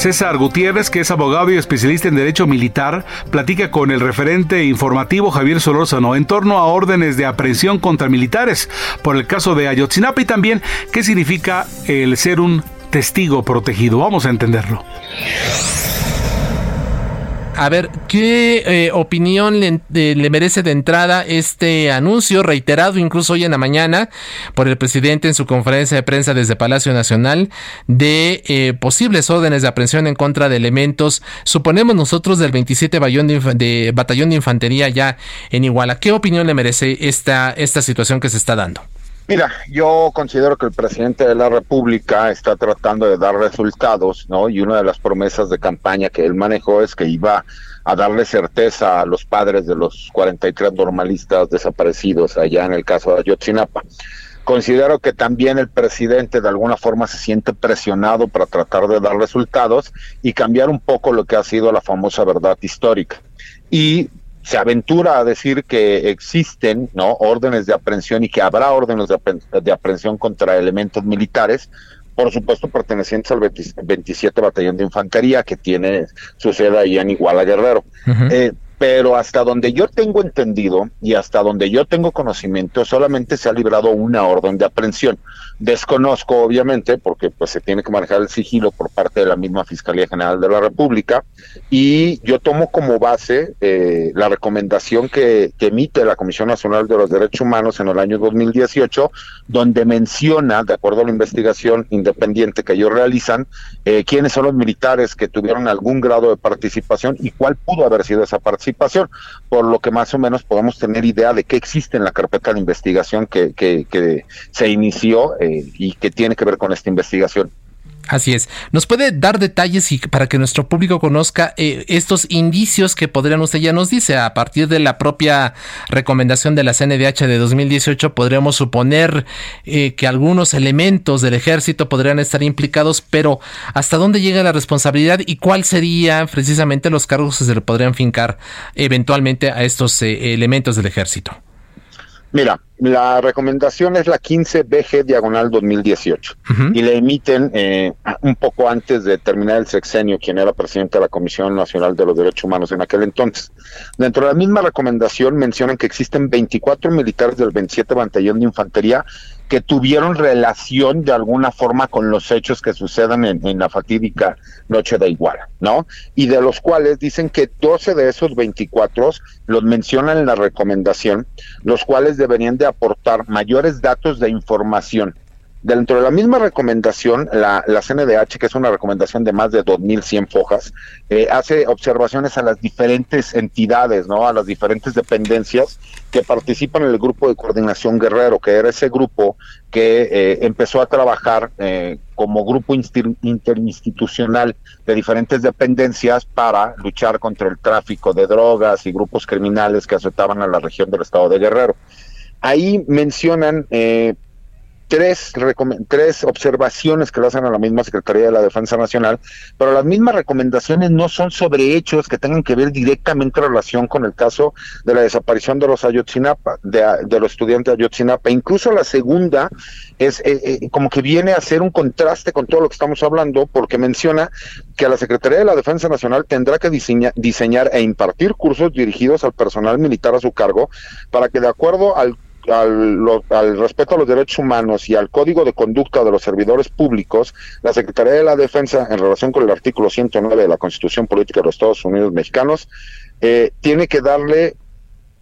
César Gutiérrez, que es abogado y especialista en derecho militar, platica con el referente informativo Javier Solórzano en torno a órdenes de aprehensión contra militares por el caso de Ayotzinapa y también qué significa el ser un testigo protegido. Vamos a entenderlo. A ver, ¿qué eh, opinión le, merece de entrada este anuncio reiterado incluso hoy en la mañana por el presidente en su conferencia de prensa desde Palacio Nacional de eh, posibles órdenes de aprehensión en contra de elementos, suponemos nosotros del 27 de, Batallón de Infantería ya en Iguala? ¿Qué opinión le merece esta, esta situación que se está dando? Mira, yo considero que el presidente de la República está tratando de dar resultados, ¿no? Y una de las promesas de campaña que él manejó es que iba a darle certeza a los padres de los 43 normalistas desaparecidos allá en el caso de Ayotzinapa. Considero que también el presidente de alguna forma se siente presionado para tratar de dar resultados y cambiar un poco lo que ha sido la famosa verdad histórica. Y se aventura a decir que existen no órdenes de aprehensión y que habrá órdenes de, aprehensión contra elementos militares, por supuesto pertenecientes al 27 Batallón de Infantería que tiene su sede ahí en Iguala Guerrero pero hasta donde yo tengo entendido y hasta donde yo tengo conocimiento, solamente se ha librado una orden de aprehensión. Desconozco, obviamente, porque pues se tiene que manejar el sigilo por parte de la misma Fiscalía General de la República, y yo tomo como base eh, la recomendación que, emite la Comisión Nacional de los Derechos Humanos en el año 2018, donde menciona, de acuerdo a la investigación independiente que ellos realizan, eh, quiénes son los militares que tuvieron algún grado de participación y cuál pudo haber sido esa participación por lo que más o menos podemos tener idea de qué existe en la carpeta de investigación que, que, se inició eh, y que tiene que ver con esta investigación. Así es. ¿Nos puede dar detalles y para que nuestro público conozca eh, estos indicios que podrían, usted ya nos dice, a partir de la propia recomendación de la CNDH de 2018, podríamos suponer eh, que algunos elementos del ejército podrían estar implicados, pero ¿hasta dónde llega la responsabilidad y cuáles serían precisamente los cargos que se le podrían fincar eventualmente a estos eh, elementos del ejército? Mira, la recomendación es la 15 BG diagonal 2018 y la emiten eh, un poco antes de terminar el sexenio, quien era presidente de la Comisión Nacional de los Derechos Humanos en aquel entonces. Dentro de la misma recomendación mencionan que existen 24 militares del 27 Batallón de Infantería que tuvieron relación de alguna forma con los hechos que sucedan en, la fatídica noche de Iguala, ¿no? Y de los cuales dicen que 12 de esos 24 los mencionan en la recomendación, los cuales deberían de aportar mayores datos de información Dentro de la misma recomendación, la, CNDH, que es una recomendación de más de 2.100 fojas, eh, hace observaciones a las diferentes entidades, ¿no? a las diferentes dependencias que participan en el grupo de coordinación guerrero, que era ese grupo que eh, empezó a trabajar eh, como grupo interinstitucional de diferentes dependencias para luchar contra el tráfico de drogas y grupos criminales que afectaban a la región del estado de Guerrero. Ahí mencionan eh, tres, tres observaciones que le hacen a la misma Secretaría de la Defensa Nacional, pero las mismas recomendaciones no son sobre hechos que tengan que ver directamente en relación con el caso de la desaparición de los Ayotzinapa, de, de los estudiantes de Ayotzinapa. Incluso la segunda es eh, eh, como que viene a hacer un contraste con todo lo que estamos hablando, porque menciona que la Secretaría de la Defensa Nacional tendrá que diseñar e impartir cursos dirigidos al personal militar a su cargo para que de acuerdo al al, respeto a los derechos humanos y al código de conducta de los servidores públicos, la Secretaría de la Defensa, en relación con el artículo 109 de la Constitución Política de los Estados Unidos Mexicanos, eh, tiene que darle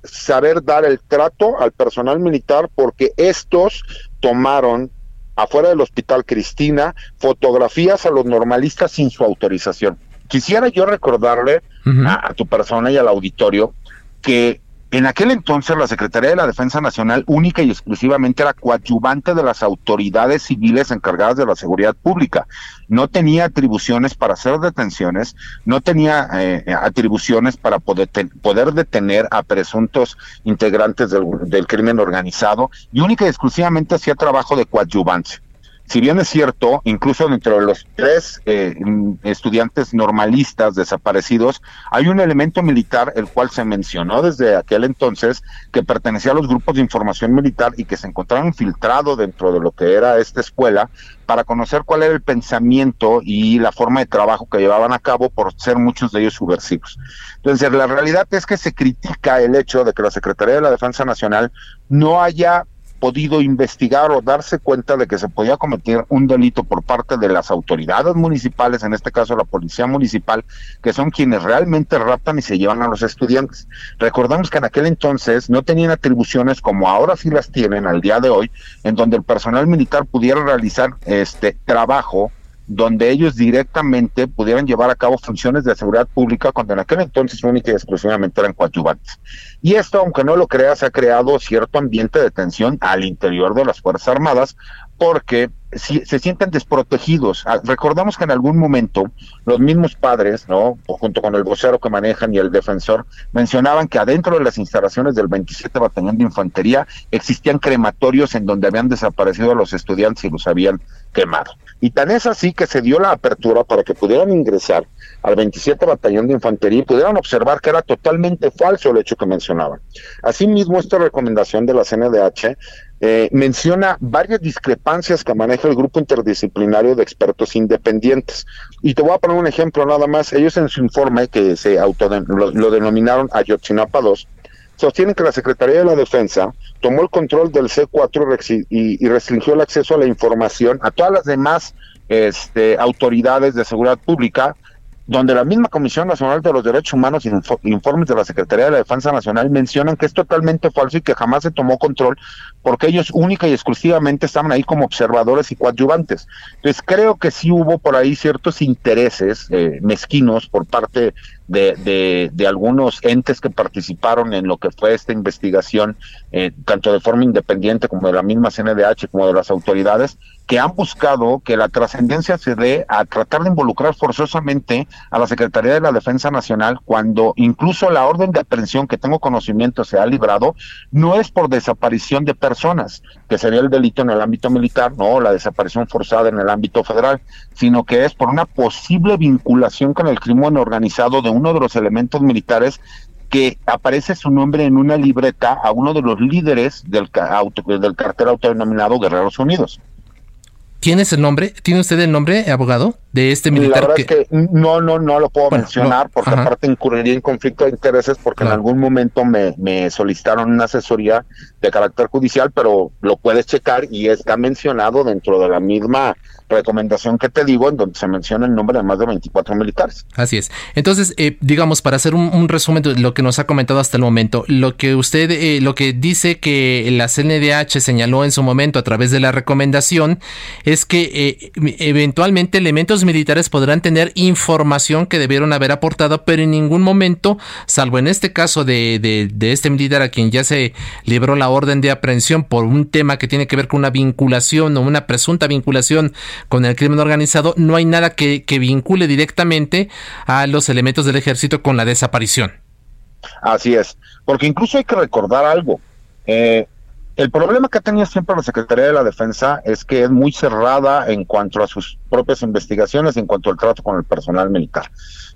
saber dar el trato al personal militar porque estos tomaron afuera del Hospital Cristina fotografías a los normalistas sin su autorización. Quisiera yo recordarle a, tu persona y al auditorio que en aquel entonces la Secretaría de la Defensa Nacional única y exclusivamente era coadyuvante de las autoridades civiles encargadas de la seguridad pública. No tenía atribuciones para hacer detenciones, no tenía eh, atribuciones para poder, poder, detener a presuntos integrantes del, del crimen organizado y única y exclusivamente hacía trabajo de coadyuvancia si bien es cierto, incluso dentro de los tres eh, estudiantes normalistas desaparecidos, hay un elemento militar el cual se mencionó desde aquel entonces que pertenecía a los grupos de información militar y que se encontraba infiltrado dentro de lo que era esta escuela para conocer cuál era el pensamiento y la forma de trabajo que llevaban a cabo por ser muchos de ellos subversivos. Entonces, la realidad es que se critica el hecho de que la Secretaría de la Defensa Nacional no haya podido investigar o darse cuenta de que se podía cometer un delito por parte de las autoridades municipales, en este caso la policía municipal, que son quienes realmente raptan y se llevan a los estudiantes. Recordamos que en aquel entonces no tenían atribuciones como ahora sí las tienen al día de hoy, en donde el personal militar pudiera realizar este trabajo donde ellos directamente pudieran llevar a cabo funciones de seguridad pública cuando en aquel entonces única y exclusivamente eran coadyuvantes. Y esto, aunque no lo creas, ha creado cierto ambiente de tensión al interior de las Fuerzas Armadas porque si, se sienten desprotegidos. Ah, recordamos que en algún momento los mismos padres, ¿no? junto con el vocero que manejan y el defensor, mencionaban que adentro de las instalaciones del 27 Batallón de Infantería existían crematorios en donde habían desaparecido a los estudiantes y los habían quemado. Y tan es así que se dio la apertura para que pudieran ingresar al 27 Batallón de Infantería y pudieran observar que era totalmente falso el hecho que mencionaban. Asimismo, esta recomendación de la CNDH eh, menciona varias discrepancias que maneja el grupo interdisciplinario de expertos independientes. Y te voy a poner un ejemplo nada más. Ellos en su informe, que se lo, denominaron Ayotzinapa 2, sostienen que la Secretaría de la Defensa tomó el control del C4 y, y restringió el acceso a la información a todas las demás este, autoridades de seguridad pública donde la misma Comisión Nacional de los Derechos Humanos y informes de la Secretaría de la Defensa Nacional mencionan que es totalmente falso y que jamás se tomó control porque ellos única y exclusivamente estaban ahí como observadores y coadyuvantes. Entonces creo que sí hubo por ahí ciertos intereses eh, mezquinos por parte de, de, algunos entes que participaron en lo que fue esta investigación, eh, tanto de forma independiente como de la misma CNDH como de las autoridades, que han buscado que la trascendencia se dé a tratar de involucrar forzosamente a la Secretaría de la Defensa Nacional cuando incluso la orden de aprehensión que tengo conocimiento se ha librado no es por desaparición de personas, que sería el delito en el ámbito militar, no, la desaparición forzada en el ámbito federal, sino que es por una posible vinculación con el crimen organizado de uno de los elementos militares que aparece su nombre en una libreta a uno de los líderes del, del cartel autodenominado Guerreros Unidos. ¿Tienes el nombre? ¿Tiene usted el nombre, abogado, de este militar? La verdad que... es que no, no, no lo puedo mencionar porque aparte incurriría en conflicto de intereses porque en algún momento me, me solicitaron una asesoría de carácter judicial, pero lo puedes checar y está mencionado dentro de la misma recomendación que te digo, en donde se menciona el nombre de más de 24 militares. Así es. Entonces, eh, digamos, para hacer un, resumen de lo que nos ha comentado hasta el momento, lo que usted, eh, lo que dice que la CNDH señaló en su momento a través de la recomendación es que eh, eventualmente elementos militares podrán tener información que debieron haber aportado, pero en ningún momento, salvo en este caso de, de, de este militar a quien ya se libró la orden de aprehensión por un tema que tiene que ver con una vinculación o una presunta vinculación con el crimen organizado, no hay nada que, vincule directamente a los elementos del ejército con la desaparición. Así es, porque incluso hay que recordar algo. Eh, el problema que ha tenido siempre la Secretaría de la Defensa es que es muy cerrada en cuanto a sus propias investigaciones, en cuanto al trato con el personal militar.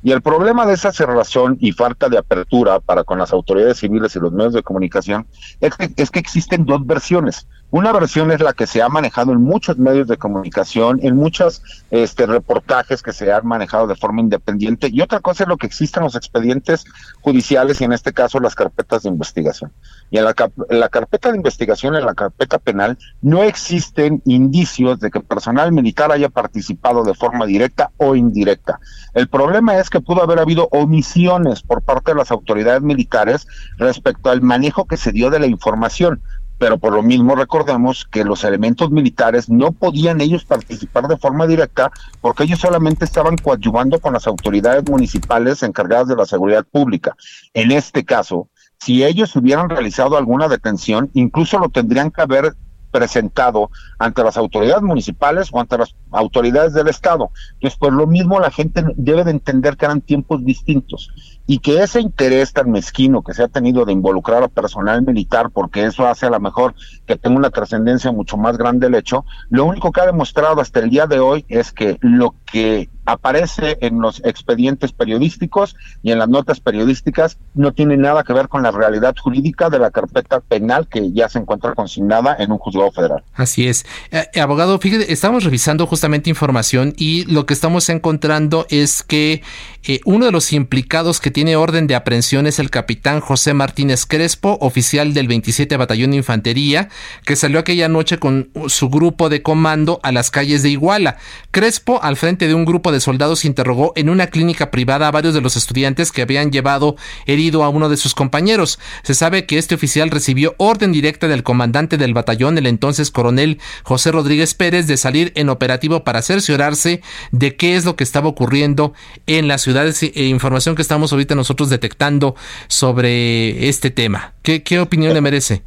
Y el problema de esa cerrazón y falta de apertura para con las autoridades civiles y los medios de comunicación es que, es que existen dos versiones. Una versión es la que se ha manejado en muchos medios de comunicación, en muchos este, reportajes que se han manejado de forma independiente, y otra cosa es lo que existen los expedientes judiciales y en este caso las carpetas de investigación. Y en la, en la carpeta de investigación, en la carpeta penal, no existen indicios de que personal militar haya participado de forma directa o indirecta. El problema es que pudo haber habido omisiones por parte de las autoridades militares respecto al manejo que se dio de la información pero por lo mismo recordemos que los elementos militares no podían ellos participar de forma directa porque ellos solamente estaban coadyuvando con las autoridades municipales encargadas de la seguridad pública. En este caso, si ellos hubieran realizado alguna detención, incluso lo tendrían que haber presentado ante las autoridades municipales o ante las autoridades del Estado. Entonces, por lo mismo la gente debe de entender que eran tiempos distintos y que ese interés tan mezquino que se ha tenido de involucrar a personal militar, porque eso hace a lo mejor que tenga una trascendencia mucho más grande el hecho, lo único que ha demostrado hasta el día de hoy es que lo que aparece en los expedientes periodísticos y en las notas periodísticas no tiene nada que ver con la realidad jurídica de la carpeta penal que ya se encuentra consignada en un juzgado federal. Así es. Eh, abogado, fíjate, estamos revisando justamente información y lo que estamos encontrando es que eh, uno de los implicados que tiene orden de aprehensión es el capitán José Martínez Crespo, oficial del 27 Batallón de Infantería, que salió aquella noche con su grupo de comando a las calles de Iguala. Crespo, al frente de un grupo de soldados, interrogó en una clínica privada a varios de los estudiantes que habían llevado herido a uno de sus compañeros. Se sabe que este oficial recibió orden directa del comandante del batallón, el entonces coronel José Rodríguez Pérez, de salir en operativo para cerciorarse de qué es lo que estaba ocurriendo en la ciudad. E información que estamos ahorita nosotros detectando sobre este tema. ¿Qué, qué opinión le merece?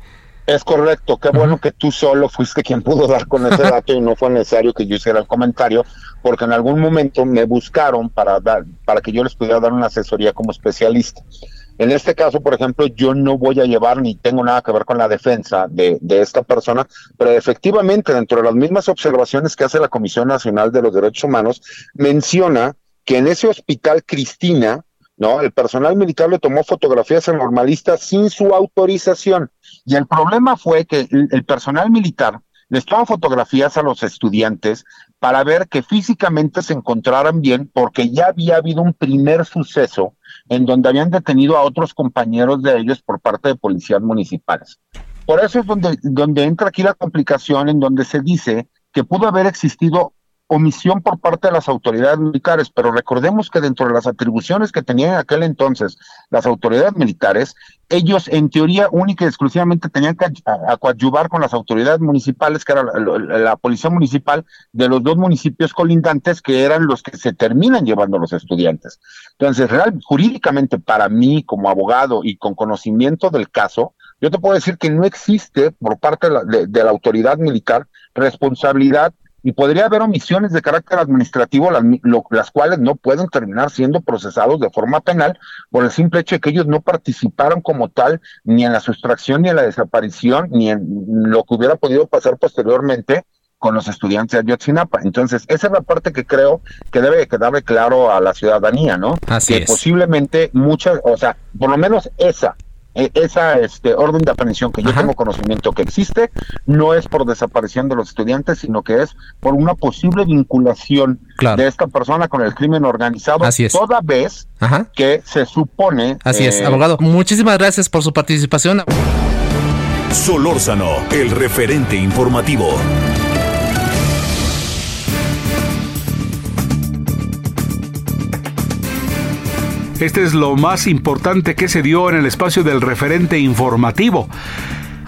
Es correcto, qué bueno que tú solo fuiste quien pudo dar con ese dato y no fue necesario que yo hiciera el comentario, porque en algún momento me buscaron para dar, para que yo les pudiera dar una asesoría como especialista. En este caso, por ejemplo, yo no voy a llevar ni tengo nada que ver con la defensa de, de, esta persona, pero efectivamente dentro de las mismas observaciones que hace la Comisión Nacional de los Derechos Humanos, menciona que en ese hospital Cristina, ¿no? El personal militar le tomó fotografías al normalista sin su autorización. Y el problema fue que el, personal militar les tomó fotografías a los estudiantes para ver que físicamente se encontraran bien, porque ya había habido un primer suceso en donde habían detenido a otros compañeros de ellos por parte de policías municipales. Por eso es donde, donde entra aquí la complicación en donde se dice que pudo haber existido omisión por parte de las autoridades militares, pero recordemos que dentro de las atribuciones que tenían en aquel entonces las autoridades militares, ellos en teoría única y exclusivamente tenían que coadyuvar con las autoridades municipales, que era la, policía municipal de los dos municipios colindantes, que eran los que se terminan llevando los estudiantes. Entonces, jurídicamente para mí como abogado y con conocimiento del caso, yo te puedo decir que no existe por parte de la autoridad militar responsabilidad y podría haber omisiones de carácter administrativo, las, las, cuales no pueden terminar siendo procesados de forma penal por el simple hecho de que ellos no participaron como tal ni en la sustracción ni en la desaparición ni en lo que hubiera podido pasar posteriormente con los estudiantes de Ayotzinapa. Entonces, esa es la parte que creo que debe quedarle claro a la ciudadanía, ¿no? Así que posiblemente muchas, o sea, por lo menos esa, esa este, orden de aprehensión que yo tengo conocimiento que existe no es por desaparición de los estudiantes, sino que es por una posible vinculación de esta persona con el crimen organizado, Así es. toda vez que se supone... Así es, eh, abogado. Muchísimas gracias por su participación. Solórzano, el referente informativo. Este es lo más importante que se dio en el espacio del referente informativo.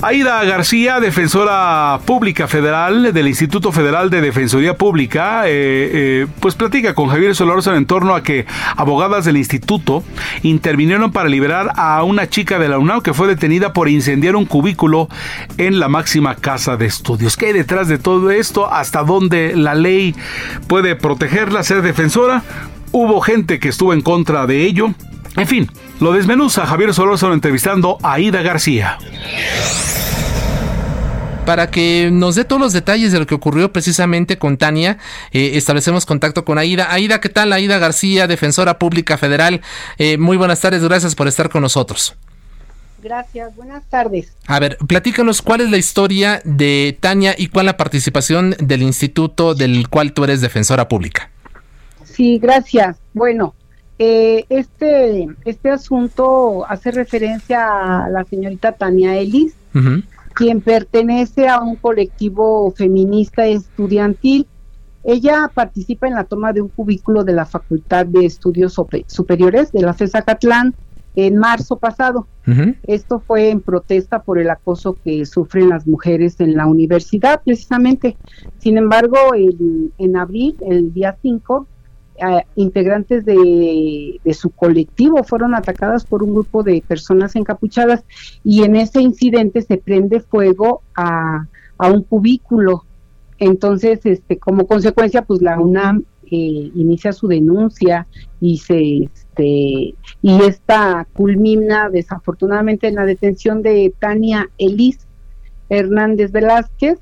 Aida García, defensora pública federal del Instituto Federal de Defensoría Pública, eh, eh, pues platica con Javier Solórzano en torno a que abogadas del instituto intervinieron para liberar a una chica de la UNAM que fue detenida por incendiar un cubículo en la máxima casa de estudios. ¿Qué hay detrás de todo esto? ¿Hasta dónde la ley puede protegerla, ser defensora? Hubo gente que estuvo en contra de ello. En fin, lo desmenuza Javier Solórzano entrevistando a Aida García para que nos dé todos los detalles de lo que ocurrió precisamente con Tania. Eh, establecemos contacto con Aida. Aida, ¿qué tal? Aida García, defensora pública federal. Eh, muy buenas tardes, gracias por estar con nosotros. Gracias, buenas tardes. A ver, platícanos cuál es la historia de Tania y cuál la participación del instituto del cual tú eres defensora pública. Sí, gracias. Bueno, eh, este, este asunto hace referencia a la señorita Tania Ellis, quien pertenece a un colectivo feminista estudiantil. Ella participa en la toma de un cubículo de la Facultad de Estudios Superiores de la FESA Catlán en marzo pasado. Esto fue en protesta por el acoso que sufren las mujeres en la universidad, precisamente. Sin embargo, en abril, el día 5, integrantes de, su colectivo fueron atacadas por un grupo de personas encapuchadas y en ese incidente se prende fuego a, un cubículo. Entonces, este, como consecuencia, pues la UNAM eh, inicia su denuncia y se este y esta culmina desafortunadamente en la detención de Tania Elis Hernández Velázquez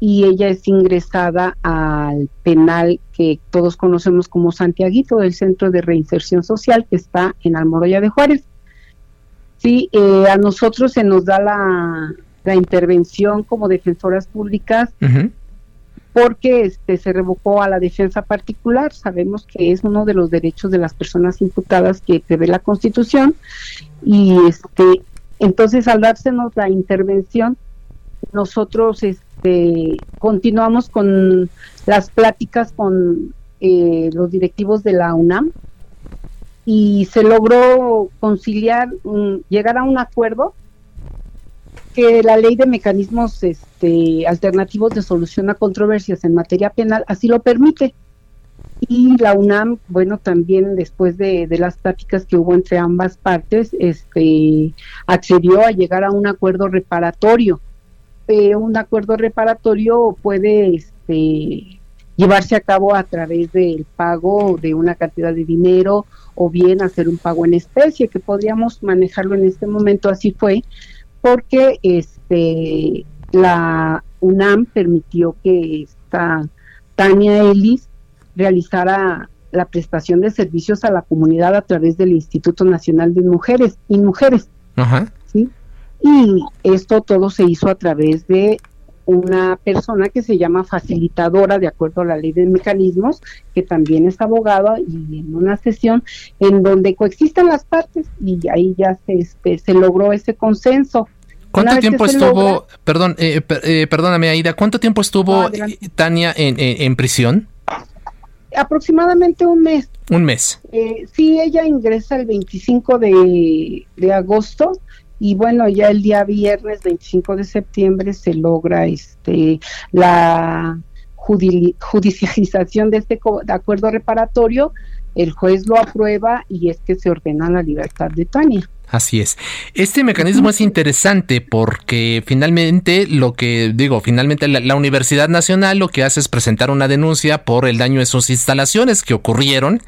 y ella es ingresada al penal que todos conocemos como Santiaguito, del Centro de Reinserción Social que está en Almoroya de Juárez. Sí, eh, a nosotros se nos da la, intervención como defensoras públicas porque este se revocó a la defensa particular. Sabemos que es uno de los derechos de las personas imputadas que prevé la Constitución y este entonces al dársenos la intervención nosotros este, continuamos con las pláticas con eh, los directivos de la UNAM y se logró conciliar, llegar a un acuerdo que la ley de mecanismos este, alternativos de solución a controversias en materia penal así lo permite. Y la UNAM, bueno, también después de, de, las pláticas que hubo entre ambas partes, este, accedió a llegar a un acuerdo reparatorio un acuerdo reparatorio puede este, llevarse a cabo a través del pago de una cantidad de dinero o bien hacer un pago en especie, que podríamos manejarlo en este momento, así fue, porque este la UNAM permitió que esta Tania Ellis realizara la prestación de servicios a la comunidad a través del Instituto Nacional de Mujeres y Mujeres. Ajá. Y esto todo se hizo a través de una persona que se llama facilitadora de acuerdo a la ley de mecanismos, que también es abogada y en una sesión en donde coexisten las partes y ahí ya se, este, se logró ese consenso. ¿Cuánto tiempo estuvo, perdón, eh, eh, perdóname Aida, cuánto tiempo estuvo Tania en, en, prisión? Aproximadamente un mes. Un mes. Eh, sí, ella ingresa el 25 de, de agosto y bueno, ya el día viernes 25 de septiembre se logra este la judicialización de este acuerdo reparatorio, el juez lo aprueba y es que se ordena la libertad de Tania. Así es. Este mecanismo es interesante porque finalmente lo que digo, finalmente la, Universidad Nacional lo que hace es presentar una denuncia por el daño de sus instalaciones que ocurrieron,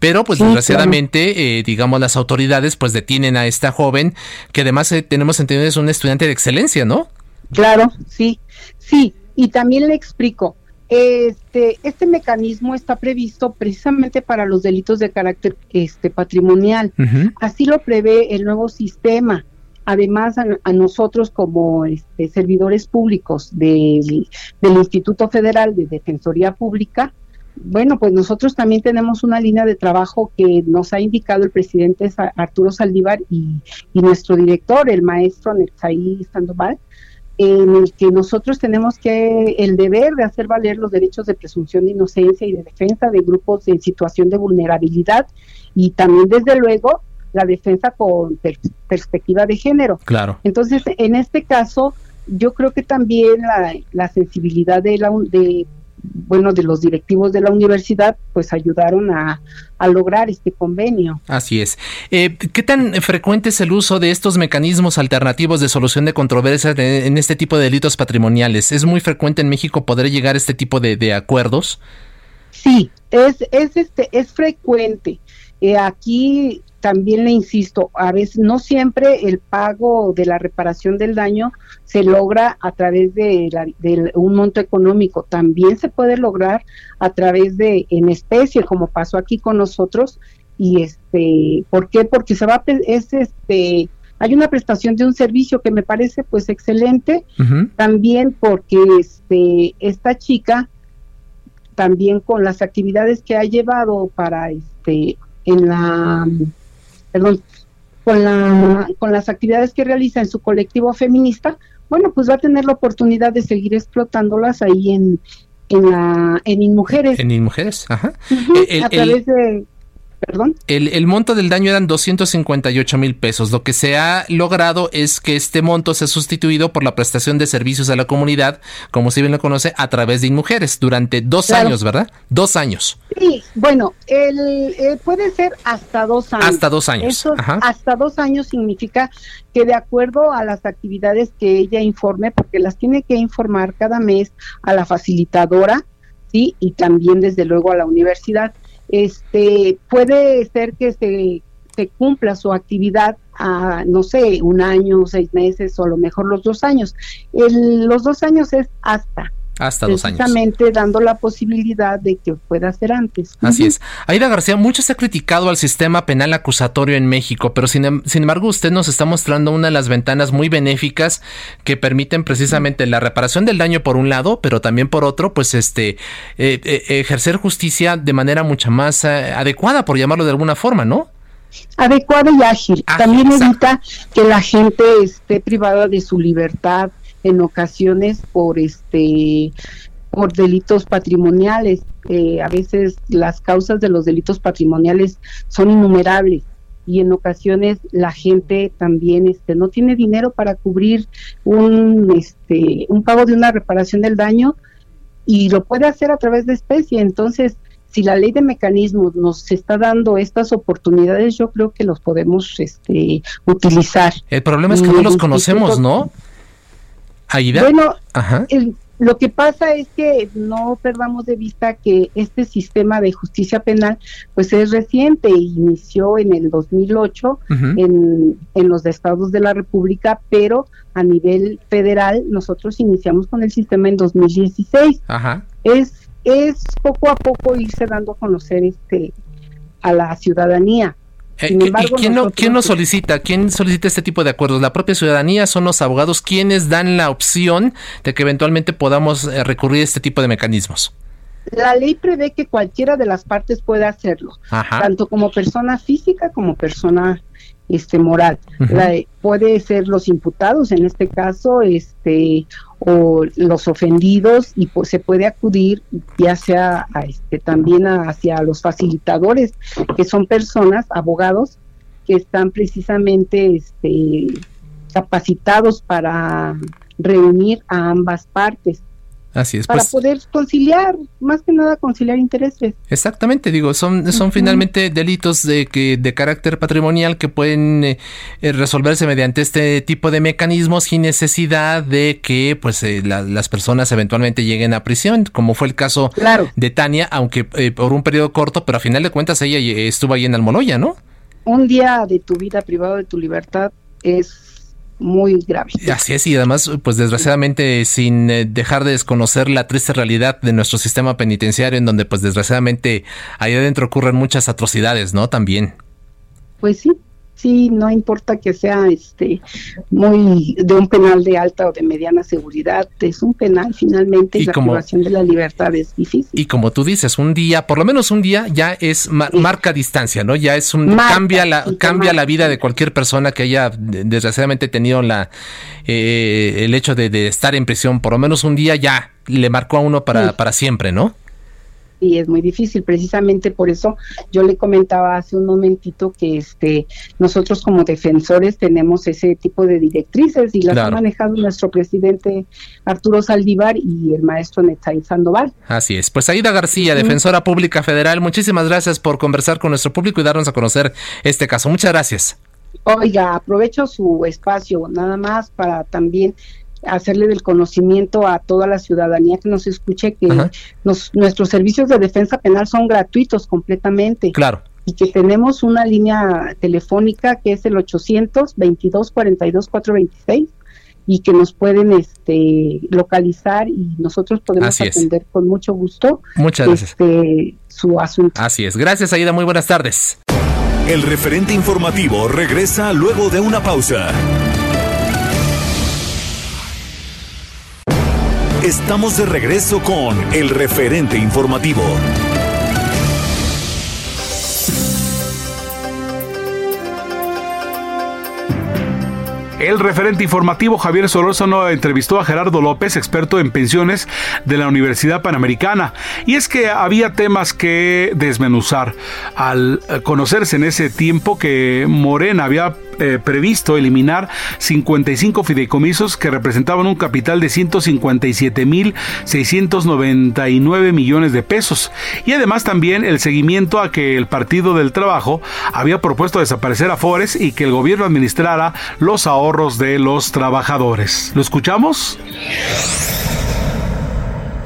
pero pues desgraciadamente, eh, digamos, las autoridades pues detienen a esta joven que además eh, tenemos entendido es un estudiante de excelencia, ¿no? Claro, sí, sí. Y también le explico, este, este mecanismo está previsto precisamente para los delitos de carácter este, patrimonial. Así lo prevé el nuevo sistema. Además, a, nosotros como este, servidores públicos del Instituto Federal de Defensoría Pública, bueno, pues nosotros también tenemos una línea de trabajo que nos ha indicado el presidente Arturo Saldívar y, y nuestro director, el maestro Netzaí Sandoval, en el que nosotros tenemos que el deber de hacer valer los derechos de presunción de inocencia y de defensa de grupos en situación de vulnerabilidad y también desde luego la defensa con perspectiva de género. Claro. Entonces, en este caso, yo creo que también la, la sensibilidad de, la, de bueno, de los directivos de la universidad, pues ayudaron a, lograr este convenio. Así es. Eh, ¿Qué tan frecuente es el uso de estos mecanismos alternativos de solución de controversias en este tipo de delitos patrimoniales? ¿Es muy frecuente en México poder llegar a este tipo de, acuerdos? Sí, es, es, este, es frecuente. Eh, aquí también le insisto, a veces no siempre el pago de la reparación del daño se logra a través de, un monto económico, también se puede lograr a través de en especie, como pasó aquí con nosotros. Y este, ¿por qué? Porque se va es este hay una prestación de un servicio que me parece pues excelente, también porque este esta chica también con las actividades que ha llevado para este en la perdón, con la con las actividades que realiza en su colectivo feminista, bueno, pues va a tener la oportunidad de seguir explotándolas ahí en en la en Inmujeres. En Inmujeres, ajá. a través de Perdón. El, monto del daño eran 258 mil pesos. Lo que se ha logrado es que este monto sea sustituido por la prestación de servicios a la comunidad, como si bien lo conoce, a través de mujeres durante dos años, ¿verdad? Dos años. Sí, bueno, el, eh, puede ser hasta dos años. Hasta dos años. hasta dos años significa que de acuerdo a las actividades que ella informe, porque las tiene que informar cada mes a la facilitadora, sí, y también desde luego a la universidad este puede ser que se, cumpla su actividad a, no sé, un año, seis meses o a lo mejor los dos años. El, los dos años es hasta. Hasta dos años. Precisamente dando la posibilidad de que pueda ser antes. Así es. Aida García, mucho se ha criticado al sistema penal acusatorio en México, pero sin, em, sin, embargo usted nos está mostrando una de las ventanas muy benéficas que permiten precisamente la reparación del daño por un lado, pero también por otro, pues este, eh, eh, ejercer justicia de manera mucho más eh, adecuada, por llamarlo de alguna forma, ¿no? Adecuada y ágil. también evita que la gente esté privada de su libertad, en ocasiones por este por delitos patrimoniales. Eh, a veces las causas de los delitos patrimoniales son innumerables y en ocasiones la gente también este no tiene dinero para cubrir un este un pago de una reparación del daño y lo puede hacer a través de especie. Entonces si la ley de mecanismos nos está dando estas oportunidades yo creo que los podemos este utilizar. El problema es que no los conocemos no bueno, lo que pasa es que no perdamos de vista que este sistema de justicia penal pues es reciente, inició en el 2008 en, en los estados de la República, pero a nivel federal nosotros iniciamos con el sistema en 2016. Ajá. Es es poco a poco irse dando a conocer este a la ciudadanía. Eh, ¿Y quién, no, quién lo solicita? ¿Quién solicita este tipo de acuerdos? ¿La propia ciudadanía? ¿Son los abogados quienes dan la opción de que eventualmente podamos eh, recurrir a este tipo de mecanismos? La ley prevé que cualquiera de las partes pueda hacerlo, tanto como persona física como persona este moral. puede ser los imputados, en este caso, este o los ofendidos y se puede acudir ya sea a este también hacia los facilitadores que son personas abogados que están precisamente este capacitados para reunir a ambas partes Así es. Para pues. poder conciliar, más que nada conciliar intereses. Exactamente, digo, son, son finalmente delitos de, que, de carácter patrimonial que pueden eh, eh, resolverse mediante este tipo de mecanismos sin necesidad de que pues eh, las personas eventualmente lleguen a prisión, como fue el caso de Tania, aunque por un periodo corto, pero a final de cuentas ella estuvo ahí en Almoloya, ¿no? Un día de tu vida privado de tu libertad es muy grave. Así es, y además, pues desgraciadamente, sin eh, dejar de desconocer la triste realidad de nuestro sistema penitenciario, en donde pues desgraciadamente ahí adentro ocurren muchas atrocidades, ¿no? También. Pues sí, sí, no importa que sea este muy de un penal de alta o de mediana seguridad, es un penal finalmente y la privación de la libertad es difícil. Y como tú dices, un día, por lo menos un día ya es marca distancia, ¿no? Ya es un cambia la cambia la vida de cualquier persona que haya desgraciadamente tenido la eh, el hecho de, estar en prisión, por lo menos un día ya le marcó a uno para, para siempre, ¿no? Y es muy difícil. Precisamente por eso yo le comentaba hace un momentito que este nosotros como defensores tenemos ese tipo de directrices y las ha manejado nuestro presidente Arturo Saldívar y el maestro Netzain Sandoval. Así es. Pues Aida García, defensora pública federal, muchísimas gracias por conversar con nuestro público y darnos a conocer este caso. Muchas gracias. Oiga, aprovecho su espacio nada más para también hacerle del conocimiento a toda la ciudadanía que nos escuche que nuestros servicios de defensa penal son gratuitos completamente. Claro. Y que tenemos una línea telefónica que es el 800 22 42 426 y que nos pueden este localizar y nosotros podemos atender con mucho gusto Muchas gracias. Este, su asunto. Así es. Gracias, Aida. Muy buenas tardes. El referente informativo regresa luego de una pausa. Estamos de regreso con el referente informativo. El referente informativo Javier Solórzano entrevistó a Gerardo López, experto en pensiones de la Universidad Panamericana. Y es que había temas que desmenuzar al conocerse en ese tiempo que Morena había previsto eliminar 55 fideicomisos que representaban un capital de 157.699 millones de pesos. Y además también el seguimiento a que el Partido del Trabajo había propuesto desaparecer a Fores y que el gobierno administrara los ahorros de los trabajadores. ¿Lo escuchamos?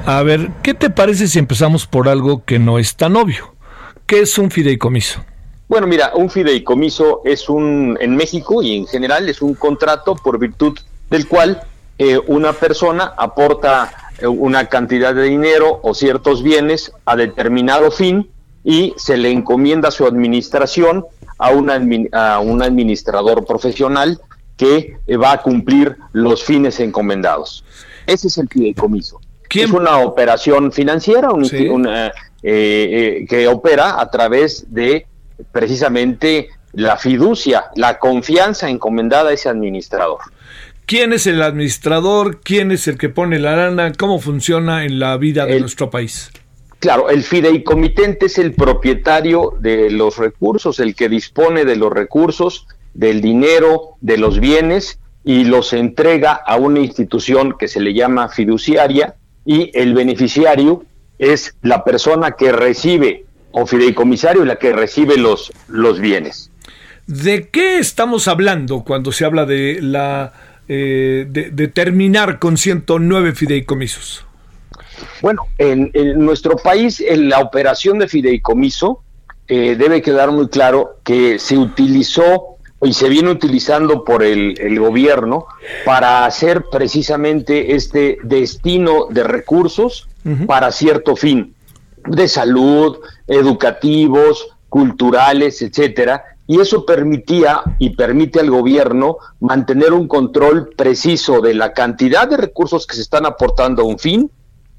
A ver, ¿qué te parece si empezamos por algo que no es tan obvio? ¿Qué es un fideicomiso? Bueno, mira, un fideicomiso es un, en México y en general, es un contrato por virtud del cual eh, una persona aporta eh, una cantidad de dinero o ciertos bienes a determinado fin y se le encomienda su administración a, a un administrador profesional que eh, va a cumplir los fines encomendados. Ese es el fideicomiso. Es una operación financiera que opera a través de precisamente la fiducia, la confianza encomendada a ese administrador. ¿Quién es el administrador? ¿Quién es el que pone la lana? ¿Cómo funciona en la vida de nuestro país? Claro, el fideicomitente es el propietario de los recursos, el que dispone de los recursos, del dinero, de los bienes y los entrega a una institución que se le llama fiduciaria y el beneficiario es la persona que recibe o fideicomisario la que recibe los, los bienes. ¿De qué estamos hablando cuando se habla de la eh, de, terminar con 109 fideicomisos? Bueno, en, nuestro país en la operación de fideicomiso eh, debe quedar muy claro que se utilizó y se viene utilizando por el, gobierno para hacer precisamente este destino de recursos para cierto fin de salud, educativos, culturales, etcétera, y eso permitía y permite al gobierno mantener un control preciso de la cantidad de recursos que se están aportando a un fin,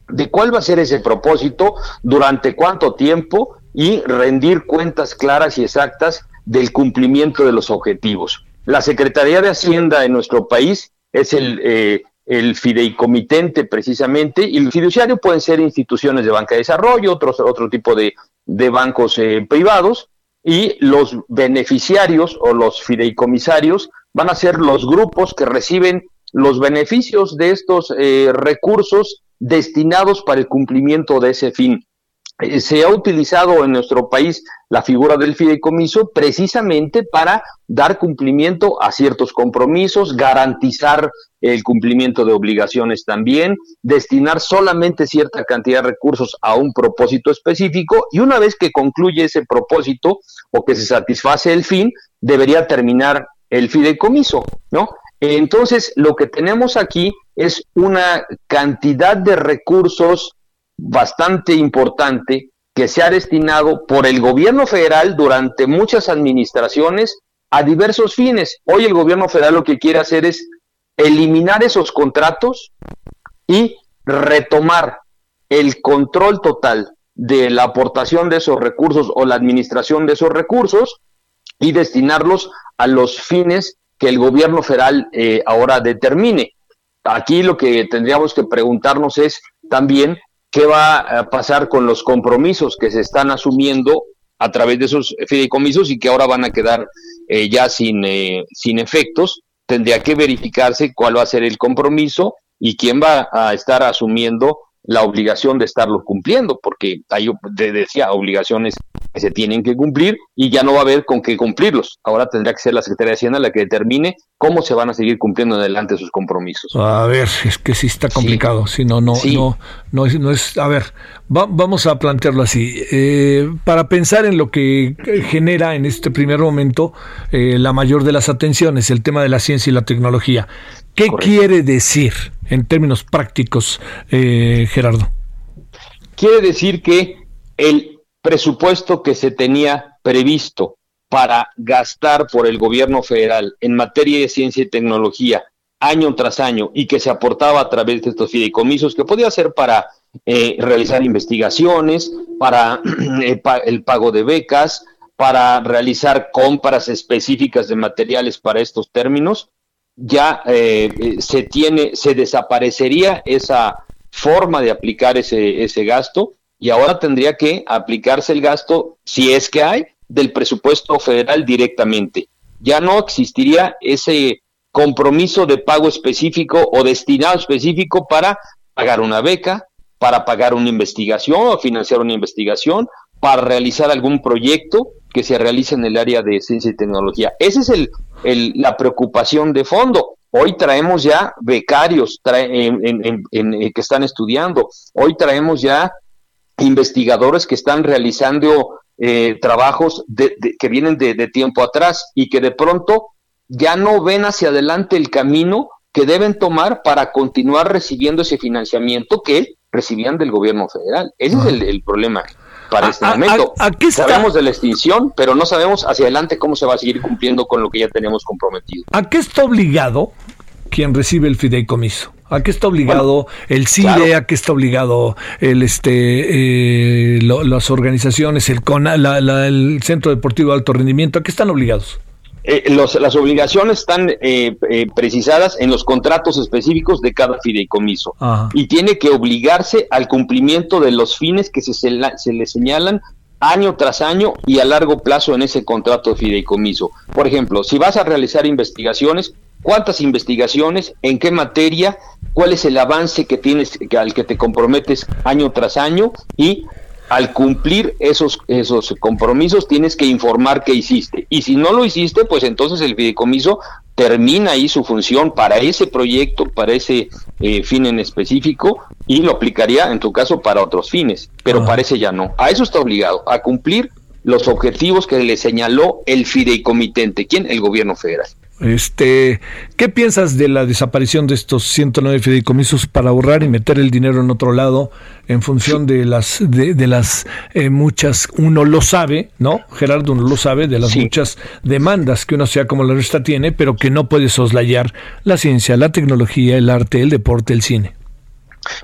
de cuál va a ser ese propósito, durante cuánto tiempo y rendir cuentas claras y exactas del cumplimiento de los objetivos. La Secretaría de Hacienda en nuestro país es el eh, el fideicomitente precisamente, y el fiduciario pueden ser instituciones de banca de desarrollo, otros, otro tipo de, bancos eh, privados, y los beneficiarios o los fideicomisarios van a ser los grupos que reciben los beneficios de estos eh, recursos destinados para el cumplimiento de ese fin. Eh, se ha utilizado en nuestro país la figura del fideicomiso precisamente para dar cumplimiento a ciertos compromisos, garantizar el cumplimiento de obligaciones también, destinar solamente cierta cantidad de recursos a un propósito específico y una vez que concluye ese propósito o que se satisface el fin, debería terminar el fideicomiso, ¿no? Entonces, lo que tenemos aquí es una cantidad de recursos bastante importante que se ha destinado por el gobierno federal durante muchas administraciones a diversos fines. Hoy el gobierno federal lo que quiere hacer es eliminar esos contratos y retomar el control total de la aportación de esos recursos o la administración de esos recursos y destinarlos a los fines que el gobierno federal eh, ahora determine. Aquí lo que tendríamos que preguntarnos es también qué va a pasar con los compromisos que se están asumiendo a través de esos fideicomisos y que ahora van a quedar eh, ya sin, eh, sin efectos. Tendría que verificarse cuál va a ser el compromiso y quién va a estar asumiendo la obligación de estarlo cumpliendo, porque hay, decía, obligaciones que se tienen que cumplir y ya no va a haber con qué cumplirlos. Ahora tendrá que ser la Secretaría de Hacienda la que determine cómo se van a seguir cumpliendo adelante sus compromisos. A ver, es que sí está complicado, si no, no, no, no es, no es, a ver, vamos a plantearlo así. Eh, para pensar en lo que genera en este primer momento eh, la mayor de las atenciones, el tema de la ciencia y la tecnología. ¿Qué quiere decir en términos prácticos, eh, Gerardo? Quiere decir que el presupuesto que se tenía previsto para gastar por el gobierno federal en materia de ciencia y tecnología año tras año y que se aportaba a través de estos fideicomisos, que podía ser para eh, realizar investigaciones, para eh, el pago de becas, para realizar compras específicas de materiales para estos términos, ya eh, se tiene, se desaparecería esa forma de aplicar ese, ese gasto y ahora tendría que aplicarse el gasto, si es que hay, del presupuesto federal directamente. Ya no existiría ese compromiso de pago específico o destinado específico para pagar una beca, para pagar una investigación o financiar una investigación, para realizar algún proyecto que se realice en el área de ciencia y tecnología. Esa es el, la preocupación de fondo. Hoy traemos ya becarios en, que están estudiando. Hoy traemos ya investigadores que están realizando eh, trabajos que vienen de, de tiempo atrás y que de pronto ya no ven hacia adelante el camino que deben tomar para continuar recibiendo ese financiamiento que recibían del gobierno federal. Ese es el, problema para este momento. Sabemos de la extinción, pero no sabemos hacia adelante cómo se va a seguir cumpliendo con lo que ya tenemos comprometido. ¿A qué está obligado quien recibe el fideicomiso? ¿A qué está obligado el CIDE? ¿A qué está obligado el este eh, las organizaciones, el CONA, el Centro Deportivo de Alto Rendimiento? ¿A qué están obligados? Eh, las obligaciones están eh, eh, precisadas en los contratos específicos de cada fideicomiso y tiene que obligarse al cumplimiento de los fines que se, se, le señalan año tras año y a largo plazo en ese contrato de fideicomiso. Por ejemplo, si vas a realizar investigaciones, ¿cuántas investigaciones? ¿En qué materia? ¿Cuál es el avance que tienes al que te comprometes año tras año? Y al cumplir esos, esos compromisos tienes que informar que hiciste. Y si no lo hiciste, pues entonces el fideicomiso termina ahí su función para ese proyecto, para ese eh, fin en específico, y lo aplicaría en tu caso para otros fines, pero parece ya no. A eso está obligado, a cumplir los objetivos que le señaló el fideicomitente. ¿Quién? El gobierno federal. Este, ¿qué piensas de la desaparición de estos 109 fideicomisos para ahorrar y meter el dinero en otro lado en función de las de, las eh, muchas uno lo sabe, ¿no? Gerardo uno lo sabe de las muchas demandas que uno sea como la nuestra tiene, pero que no puede soslayar la ciencia, la tecnología, el arte, el deporte, el cine.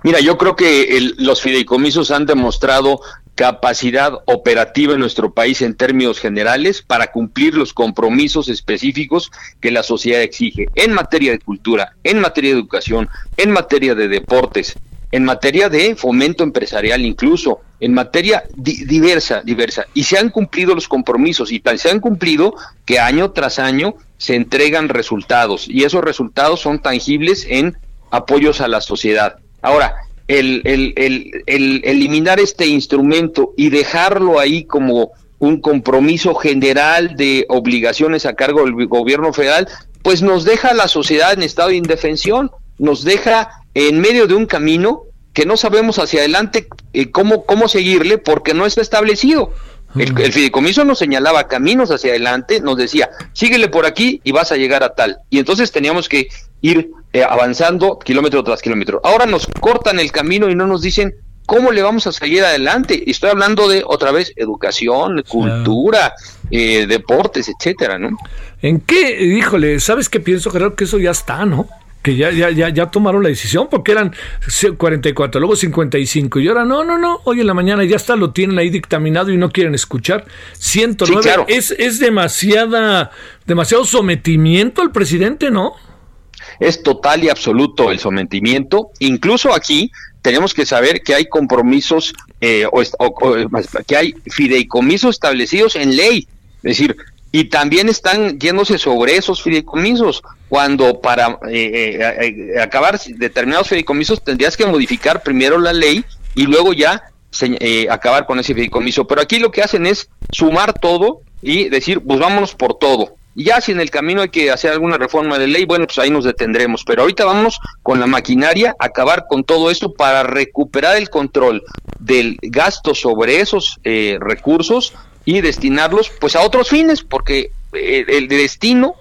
Mira, yo creo que los fideicomisos han demostrado capacidad operativa en nuestro país en términos generales para cumplir los compromisos específicos que la sociedad exige en materia de cultura, en materia de educación, en materia de deportes, en materia de fomento empresarial incluso, en materia diversa, diversa. Y se han cumplido los compromisos y tan se han cumplido que año tras año se entregan resultados y esos resultados son tangibles en apoyos a la sociedad. Ahora, el, el, el, eliminar este instrumento y dejarlo ahí como un compromiso general de obligaciones a cargo del gobierno federal, pues nos deja a la sociedad en estado de indefensión, nos deja en medio de un camino que no sabemos hacia adelante eh, cómo, cómo seguirle porque no está establecido. El, el, fideicomiso nos señalaba caminos hacia adelante, nos decía, síguele por aquí y vas a llegar a tal. Y entonces teníamos que ir eh, avanzando kilómetro tras kilómetro. Ahora nos cortan el camino y no nos dicen cómo le vamos a seguir adelante. Y estoy hablando de otra vez educación, cultura, eh, deportes, etcétera, ¿no? ¿En qué? Híjole, ¿sabes qué pienso, Gerardo? Que eso ya está, ¿no? que ya, ya, ya, ya tomaron la decisión porque eran 44, luego 55 y ahora no, no, no, hoy en la mañana ya está, lo tienen ahí dictaminado y no quieren escuchar. 109 es, es demasiada, demasiado sometimiento al presidente, ¿no? Es total y absoluto el sometimiento. Incluso aquí tenemos que saber que hay compromisos eh, o, que hay fideicomisos establecidos en ley. Es decir, y también están yéndose sobre esos fideicomisos, cuando para eh, eh, acabar determinados fideicomisos tendrías que modificar primero la ley y luego ya acabar con ese fideicomiso. Pero aquí lo que hacen es sumar todo y decir, pues vámonos por todo. Ya si en el camino hay que hacer alguna reforma de ley, bueno, pues ahí nos detendremos. Pero ahorita vamos con la maquinaria, acabar con todo esto para recuperar el control del gasto sobre esos eh, recursos y destinarlos pues a otros fines, porque eh, el destino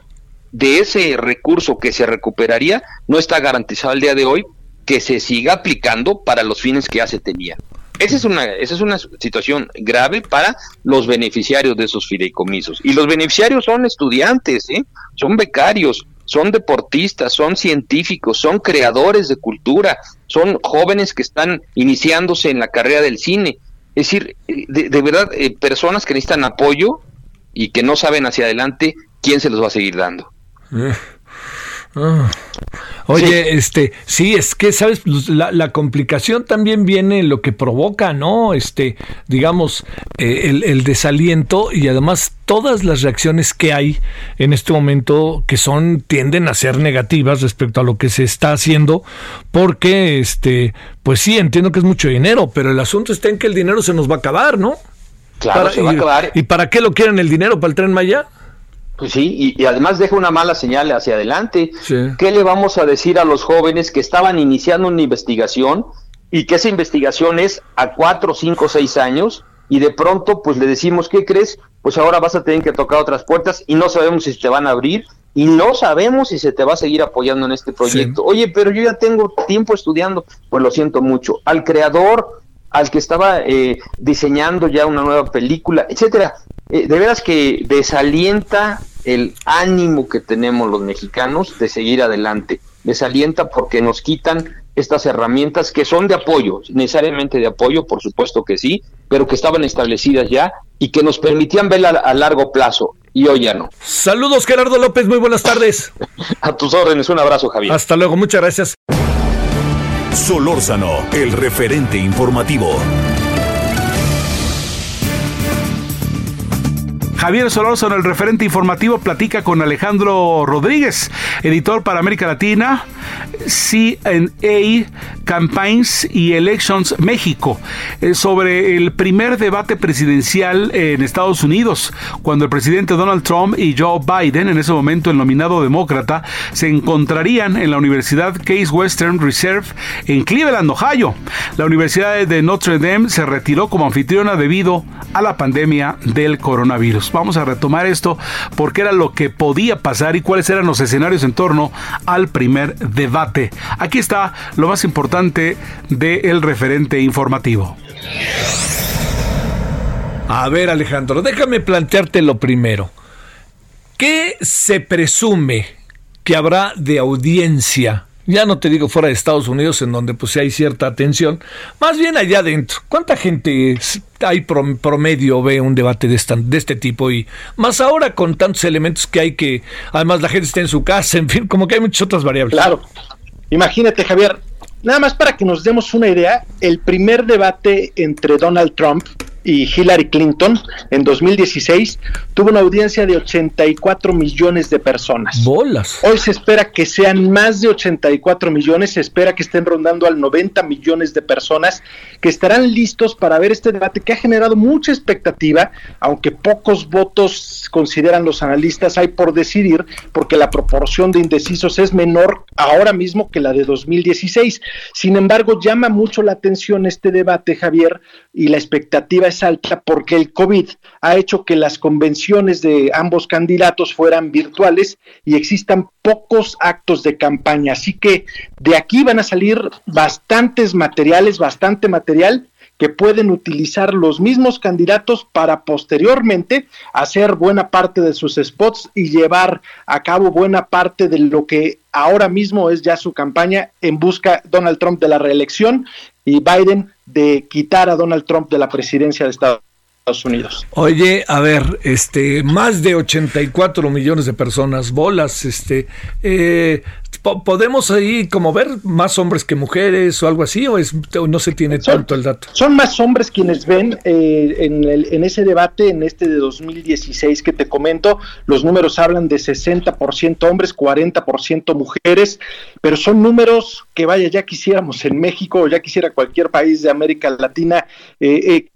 de ese recurso que se recuperaría no está garantizado al día de hoy que se siga aplicando para los fines que ya se tenía. Esa es una, esa es una situación grave para los beneficiarios de esos fideicomisos. Y los beneficiarios son estudiantes, ¿eh? son becarios, son deportistas, son científicos, son creadores de cultura, son jóvenes que están iniciándose en la carrera del cine. Es decir, de, verdad, eh, personas que necesitan apoyo y que no saben hacia adelante quién se los va a seguir dando. Ah. Oye, este, sí, es que, ¿sabes? Pues, la, complicación también viene en lo que provoca, ¿no? Este, digamos, eh, el, desaliento y además todas las reacciones que hay en este momento que son, tienden a ser negativas respecto a lo que se está haciendo, porque, este, pues sí, entiendo que es mucho dinero, pero el asunto está en que el dinero se nos va a acabar, ¿no? Claro, se va a acabar. ¿Y para qué lo quieren el dinero para el tren Maya? Pues sí, y, además deja una mala señal hacia adelante. ¿Qué le vamos a decir a los jóvenes que estaban iniciando una investigación y que esa investigación es a cuatro, cinco, seis años y de pronto pues le decimos, ¿qué crees? Pues ahora vas a tener que tocar otras puertas y no sabemos si se te van a abrir y no sabemos si se te va a seguir apoyando en este proyecto. Oye, pero yo ya tengo tiempo estudiando, pues lo siento mucho. Al creador, al que estaba eh, diseñando ya una nueva película, etcétera. Eh, de veras que desalienta el ánimo que tenemos los mexicanos de seguir adelante. Desalienta porque nos quitan estas herramientas que son de apoyo, necesariamente de apoyo, por supuesto que sí, pero que estaban establecidas ya y que nos permitían ver a, largo plazo. Y hoy ya no. Saludos, Gerardo López, muy buenas tardes. a tus órdenes, un abrazo, Javier. Hasta luego, muchas gracias. Solórzano, el referente informativo. Javier Solórzano, el referente informativo, platica con Alejandro Rodríguez, editor para América Latina, CNA Campaigns y Elections México, eh, sobre el primer debate presidencial en Estados Unidos, cuando el presidente Donald Trump y Joe Biden, en ese momento el nominado demócrata, se encontrarían en la Universidad Case Western Reserve en Cleveland, Ohio. La Universidad de Notre Dame se retiró como anfitriona debido a la pandemia del coronavirus. Vamos a retomar esto porque era lo que podía pasar y cuáles eran los escenarios en torno al primer debate. Aquí está lo más importante del referente informativo. A ver Alejandro, déjame plantearte lo primero. ¿Qué se presume que habrá de audiencia ya no te digo fuera de Estados Unidos, en donde pues hay cierta atención, más bien allá adentro. ¿Cuánta gente hay promedio ve un debate de, de este tipo? Y más ahora con tantos elementos que hay que, además la gente está en su casa, en fin, como que hay muchas otras variables. Claro. Imagínate, Javier, nada más para que nos demos una idea, el primer debate entre Donald Trump y Hillary Clinton en 2016 tuvo una audiencia de 84 millones de personas. Bolas. Hoy se espera que sean más de 84 millones, se espera que estén rondando al 90 millones de personas que estarán listos para ver este debate que ha generado mucha expectativa, aunque pocos votos consideran los analistas hay por decidir, porque la proporción de indecisos es menor ahora mismo que la de 2016. Sin embargo, llama mucho la atención este debate, Javier, y la expectativa es alta porque el COVID ha hecho que las convenciones de ambos candidatos fueran virtuales y existan pocos actos de campaña. Así que de aquí van a salir bastantes materiales, bastante material que pueden utilizar los mismos candidatos para posteriormente hacer buena parte de sus spots y llevar a cabo buena parte de lo que ahora mismo es ya su campaña en busca Donald Trump de la reelección y Biden de quitar a Donald Trump de la presidencia de Estados Unidos. Oye, a ver, este, más de 84 millones de personas, bolas, este, eh, ¿podemos ahí como ver más hombres que mujeres o algo así o, es, no se tiene tanto el dato? Son más hombres quienes ven eh, en, en ese debate, en este de 2016 que te comento, los números hablan de 60% hombres, 40% mujeres, pero son números que vaya, ya quisiéramos en México o ya quisiera cualquier país de América Latina. Eh, eh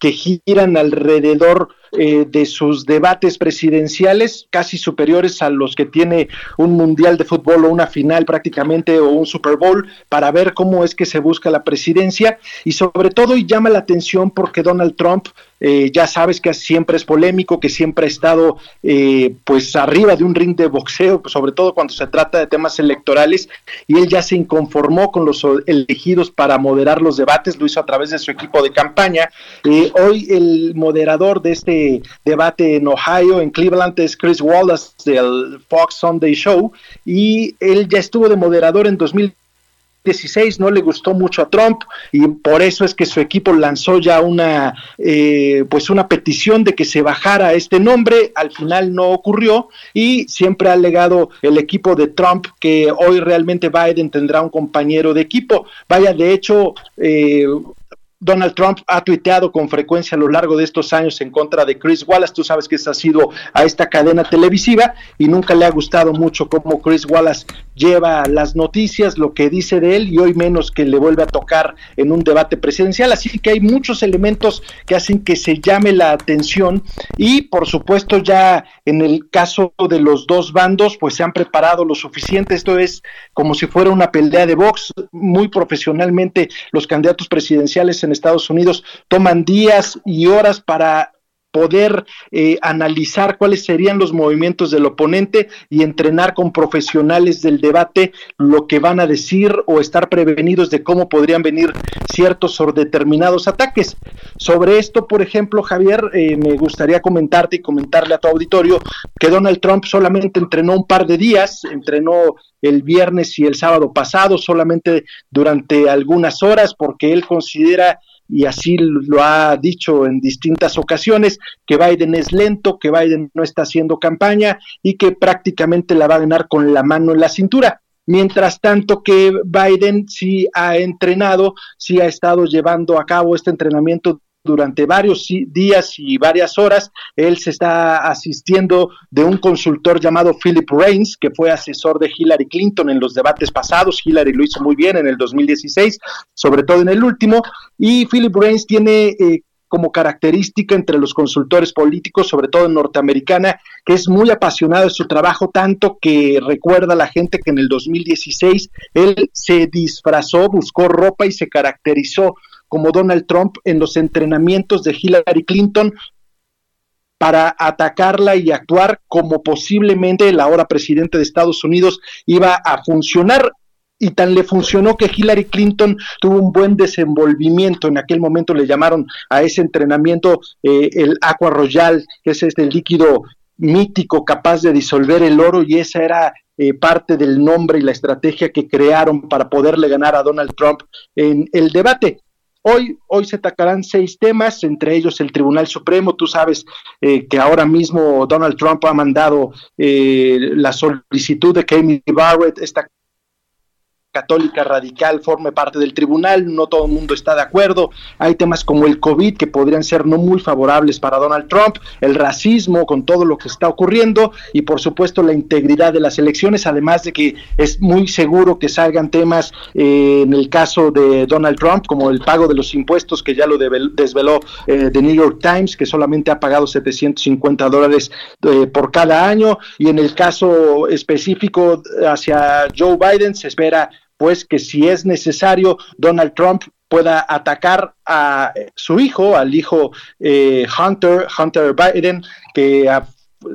que giran alrededor eh, de sus debates presidenciales, casi superiores a los que tiene un mundial de fútbol o una final prácticamente o un Super Bowl, para ver cómo es que se busca la presidencia. Y sobre todo y llama la atención porque Donald Trump eh, ya sabes que siempre es polémico, que siempre ha estado eh, pues arriba de un ring de boxeo, sobre todo cuando se trata de temas electorales, y él ya se inconformó con los elegidos para moderar los debates, lo hizo a través de su equipo de campaña. Eh, hoy el moderador de este debate en Ohio, en Cleveland, es Chris Wallace del Fox Sunday Show, y él ya estuvo de moderador en 2000 16 no le gustó mucho a Trump y por eso es que su equipo lanzó ya una eh, pues una petición de que se bajara este nombre. Al final no ocurrió y siempre ha alegado el equipo de Trump que hoy realmente Biden tendrá un compañero de equipo. Vaya de hecho eh, Donald Trump ha tuiteado con frecuencia a lo largo de estos años en contra de Chris Wallace. Tú sabes que ha sido a esta cadena televisiva y nunca le ha gustado mucho cómo Chris Wallace lleva las noticias, lo que dice de él y hoy menos que le vuelve a tocar en un debate presidencial. Así que hay muchos elementos que hacen que se llame la atención y por supuesto ya en el caso de los dos bandos pues se han preparado lo suficiente. Esto es como si fuera una pelea de box muy profesionalmente los candidatos presidenciales en Estados Unidos toman días y horas para poder eh, analizar cuáles serían los movimientos del oponente y entrenar con profesionales del debate lo que van a decir o estar prevenidos de cómo podrían venir ciertos o determinados ataques. Sobre esto, por ejemplo, Javier, eh, me gustaría comentarte y comentarle a tu auditorio que Donald Trump solamente entrenó un par de días, entrenó el viernes y el sábado pasado, solamente durante algunas horas, porque él considera y así lo ha dicho en distintas ocasiones, que Biden es lento, que Biden no está haciendo campaña y que prácticamente la va a ganar con la mano en la cintura. Mientras tanto que Biden sí ha entrenado, sí ha estado llevando a cabo este entrenamiento durante varios días y varias horas. Él se está asistiendo de un consultor llamado Philip Reigns, que fue asesor de Hillary Clinton en los debates pasados. Hillary lo hizo muy bien en el 2016, sobre todo en el último. Y Philip Reigns tiene eh, como característica entre los consultores políticos, sobre todo en norteamericana, que es muy apasionado de su trabajo, tanto que recuerda a la gente que en el 2016 él se disfrazó, buscó ropa y se caracterizó como Donald Trump en los entrenamientos de Hillary Clinton para atacarla y actuar como posiblemente la ahora presidente de Estados Unidos iba a funcionar y tan le funcionó que Hillary Clinton tuvo un buen desenvolvimiento. En aquel momento le llamaron a ese entrenamiento eh, el Aqua Royal, que es este líquido mítico capaz de disolver el oro y esa era eh, parte del nombre y la estrategia que crearon para poderle ganar a Donald Trump en el debate. Hoy, hoy se atacarán seis temas, entre ellos el Tribunal Supremo. Tú sabes eh, que ahora mismo Donald Trump ha mandado eh, la solicitud de que Barrett, esta católica radical forme parte del tribunal, no todo el mundo está de acuerdo, hay temas como el COVID que podrían ser no muy favorables para Donald Trump, el racismo con todo lo que está ocurriendo y por supuesto la integridad de las elecciones, además de que es muy seguro que salgan temas eh, en el caso de Donald Trump como el pago de los impuestos que ya lo desveló eh, The New York Times, que solamente ha pagado 750 dólares eh, por cada año. Y en el caso específico hacia Joe Biden se espera pues que si es necesario, Donald Trump pueda atacar a su hijo, al hijo eh, Hunter, Hunter Biden, que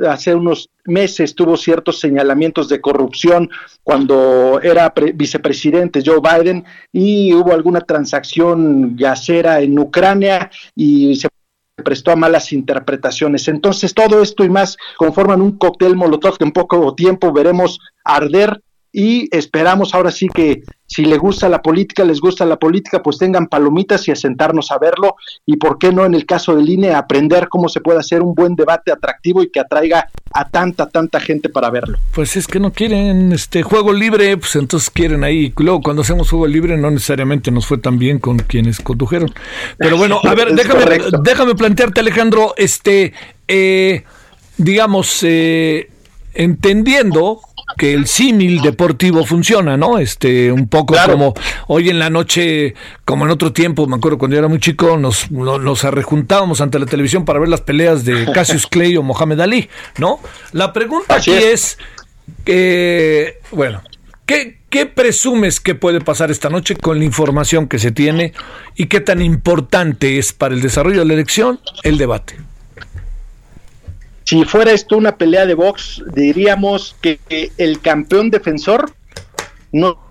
hace unos meses tuvo ciertos señalamientos de corrupción cuando era vicepresidente Joe Biden y hubo alguna transacción gasera en Ucrania y se prestó a malas interpretaciones. Entonces, todo esto y más conforman un cóctel molotov que en poco tiempo veremos arder y esperamos ahora sí que si le gusta la política, les gusta la política, pues tengan palomitas y a sentarnos a verlo y por qué no en el caso del INE aprender cómo se puede hacer un buen debate atractivo y que atraiga a tanta, tanta gente para verlo. Pues es que no quieren este juego libre, pues entonces quieren ahí. Luego cuando hacemos juego libre no necesariamente nos fue tan bien con quienes condujeron. Pero bueno, a ver, déjame, déjame plantearte Alejandro, este, eh, digamos, eh, entendiendo que el símil deportivo funciona, ¿no? Este, un poco como hoy en la noche, como en otro tiempo, me acuerdo cuando yo era muy chico, nos, nos, arrejuntábamos ante la televisión para ver las peleas de Cassius Clay o Mohamed Ali, ¿no? La pregunta aquí es, que, bueno, ¿qué, ¿qué presumes que puede pasar esta noche con la información que se tiene y qué tan importante es para el desarrollo de la elección el debate? Si fuera esto una pelea de box, diríamos que, el campeón defensor no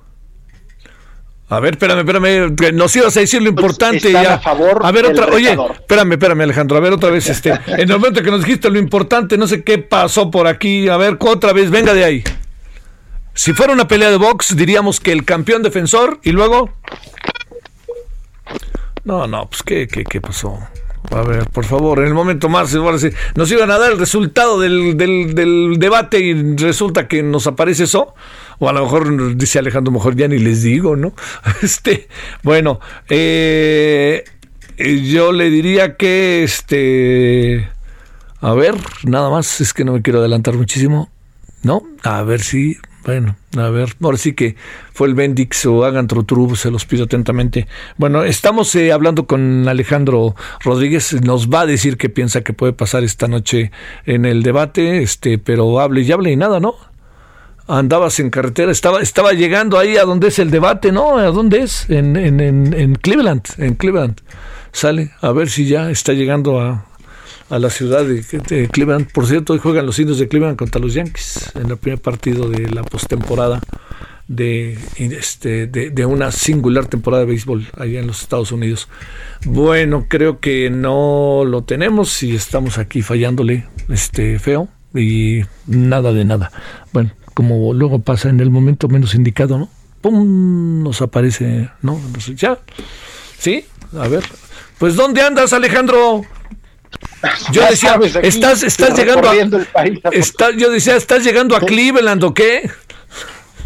a ver, espérame, espérame, nos ibas a decir lo importante ya. A, ver otra, oye, espérame, espérame Alejandro, a ver otra vez este, en el momento que nos dijiste lo importante, no sé qué pasó por aquí, a ver, otra vez, venga de ahí. Si fuera una pelea de box, diríamos que el campeón defensor y luego No, no, pues qué qué qué pasó. A ver, por favor, en el momento más, nos iban a dar el resultado del, del, debate y resulta que nos aparece eso. O a lo mejor dice Alejandro, mejor ya ni les digo, ¿no? Este, bueno, eh, yo le diría que, este, a ver, nada más, es que no me quiero adelantar muchísimo, ¿no? A ver si bueno, a ver, ahora sí que fue el Bendix o hagan Trotru, se los pido atentamente. Bueno, estamos eh, hablando con Alejandro Rodríguez, nos va a decir qué piensa que puede pasar esta noche en el debate, este, pero hable y hable y nada, ¿no? Andabas en carretera, estaba, estaba llegando ahí a donde es el debate, ¿no? ¿A dónde es? En, en, en, en Cleveland, en Cleveland. Sale, a ver si ya está llegando a, a la ciudad de, Cleveland. Por cierto, hoy juegan los indios de Cleveland contra los Yankees en el primer partido de la postemporada de, este, de, una singular temporada de béisbol allá en los Estados Unidos. Bueno, creo que no lo tenemos y estamos aquí fallándole este feo y nada de nada. Bueno, como luego pasa en el momento menos indicado, ¿no? ¡Pum! Nos aparece, ¿no? Ya. ¿Sí? A ver. Pues ¿dónde andas, Alejandro? Yo decía, estás, estás llegando a, yo decía, ¿estás llegando a Cleveland o qué?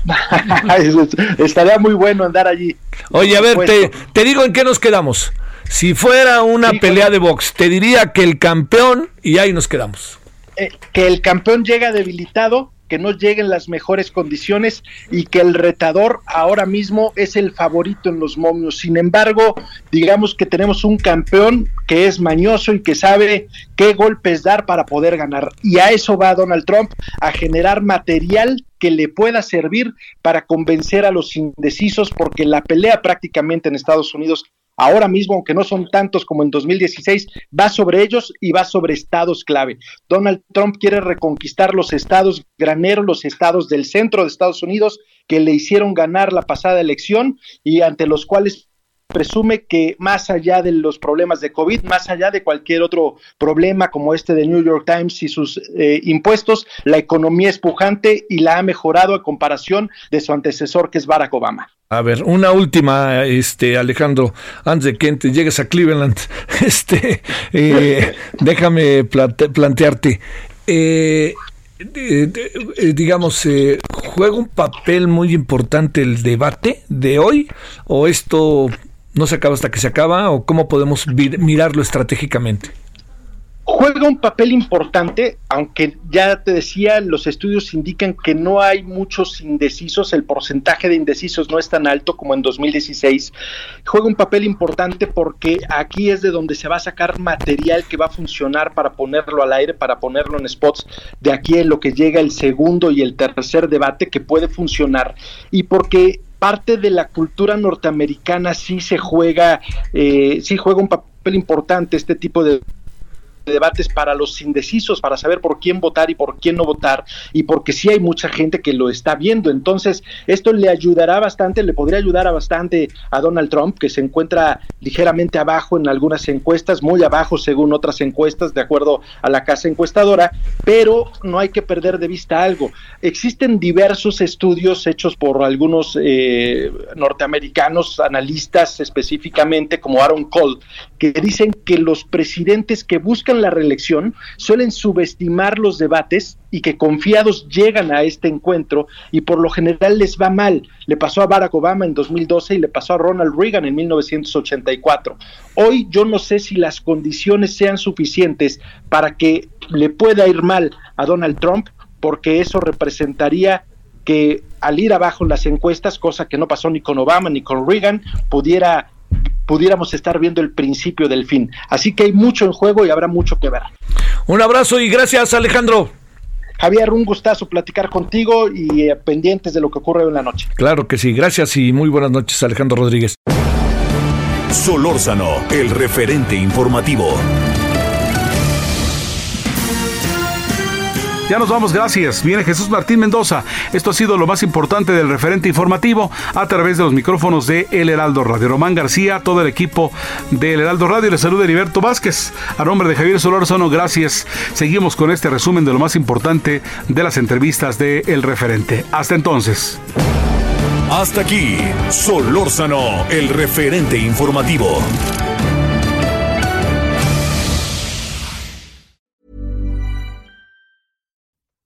Estaría muy bueno andar allí. Oye, a ver, te, te, digo en qué nos quedamos. Si fuera una pelea de box, te diría que el campeón, y ahí nos quedamos. Eh, que el campeón llega debilitado que no lleguen las mejores condiciones y que el retador ahora mismo es el favorito en los momios. Sin embargo, digamos que tenemos un campeón que es mañoso y que sabe qué golpes dar para poder ganar. Y a eso va Donald Trump, a generar material que le pueda servir para convencer a los indecisos, porque la pelea prácticamente en Estados Unidos ahora mismo, aunque no son tantos como en 2016, va sobre ellos y va sobre estados clave. Donald Trump quiere reconquistar los estados graneros, los estados del centro de Estados Unidos que le hicieron ganar la pasada elección y ante los cuales presume que más allá de los problemas de COVID, más allá de cualquier otro problema como este de New York Times y sus eh, impuestos, la economía es pujante y la ha mejorado a comparación de su antecesor que es Barack Obama. A ver, una última, este Alejandro, antes de que llegues a Cleveland, este, eh, déjame plantearte. Eh, digamos, ¿juega un papel muy importante el debate de hoy? ¿O esto no se acaba hasta que se acaba o cómo podemos mirarlo estratégicamente? Juega un papel importante, aunque ya te decía, los estudios indican que no hay muchos indecisos, el porcentaje de indecisos no es tan alto como en 2016. Juega un papel importante porque aquí es de donde se va a sacar material que va a funcionar para ponerlo al aire, para ponerlo en spots, de aquí en lo que llega el segundo y el tercer debate que puede funcionar. Y porque parte de la cultura norteamericana sí se juega, eh, sí juega un papel importante este tipo de debates para los indecisos, para saber por quién votar y por quién no votar, y porque sí hay mucha gente que lo está viendo. Entonces, esto le ayudará bastante, le podría ayudar a bastante a Donald Trump, que se encuentra ligeramente abajo en algunas encuestas, muy abajo según otras encuestas, de acuerdo a la casa encuestadora, pero no hay que perder de vista algo. Existen diversos estudios hechos por algunos eh, norteamericanos, analistas específicamente, como Aaron Cole, que dicen que los presidentes que buscan la reelección suelen subestimar los debates y que confiados llegan a este encuentro y por lo general les va mal. Le pasó a Barack Obama en 2012 y le pasó a Ronald Reagan en 1984. Hoy yo no sé si las condiciones sean suficientes para que le pueda ir mal a Donald Trump porque eso representaría que al ir abajo en las encuestas, cosa que no pasó ni con Obama ni con Reagan, pudiera pudiéramos estar viendo el principio del fin. Así que hay mucho en juego y habrá mucho que ver. Un abrazo y gracias Alejandro. Javier, un gustazo platicar contigo y eh, pendientes de lo que ocurre en la noche. Claro que sí, gracias y muy buenas noches Alejandro Rodríguez. Solórzano, el referente informativo. Ya nos vamos, gracias. Viene Jesús Martín Mendoza. Esto ha sido lo más importante del referente informativo a través de los micrófonos de El Heraldo Radio. Román García, todo el equipo de El Heraldo Radio. Les saluda Heriberto Vázquez. A nombre de Javier Solórzano, gracias. Seguimos con este resumen de lo más importante de las entrevistas de El Referente. Hasta entonces. Hasta aquí, Solórzano, el referente informativo.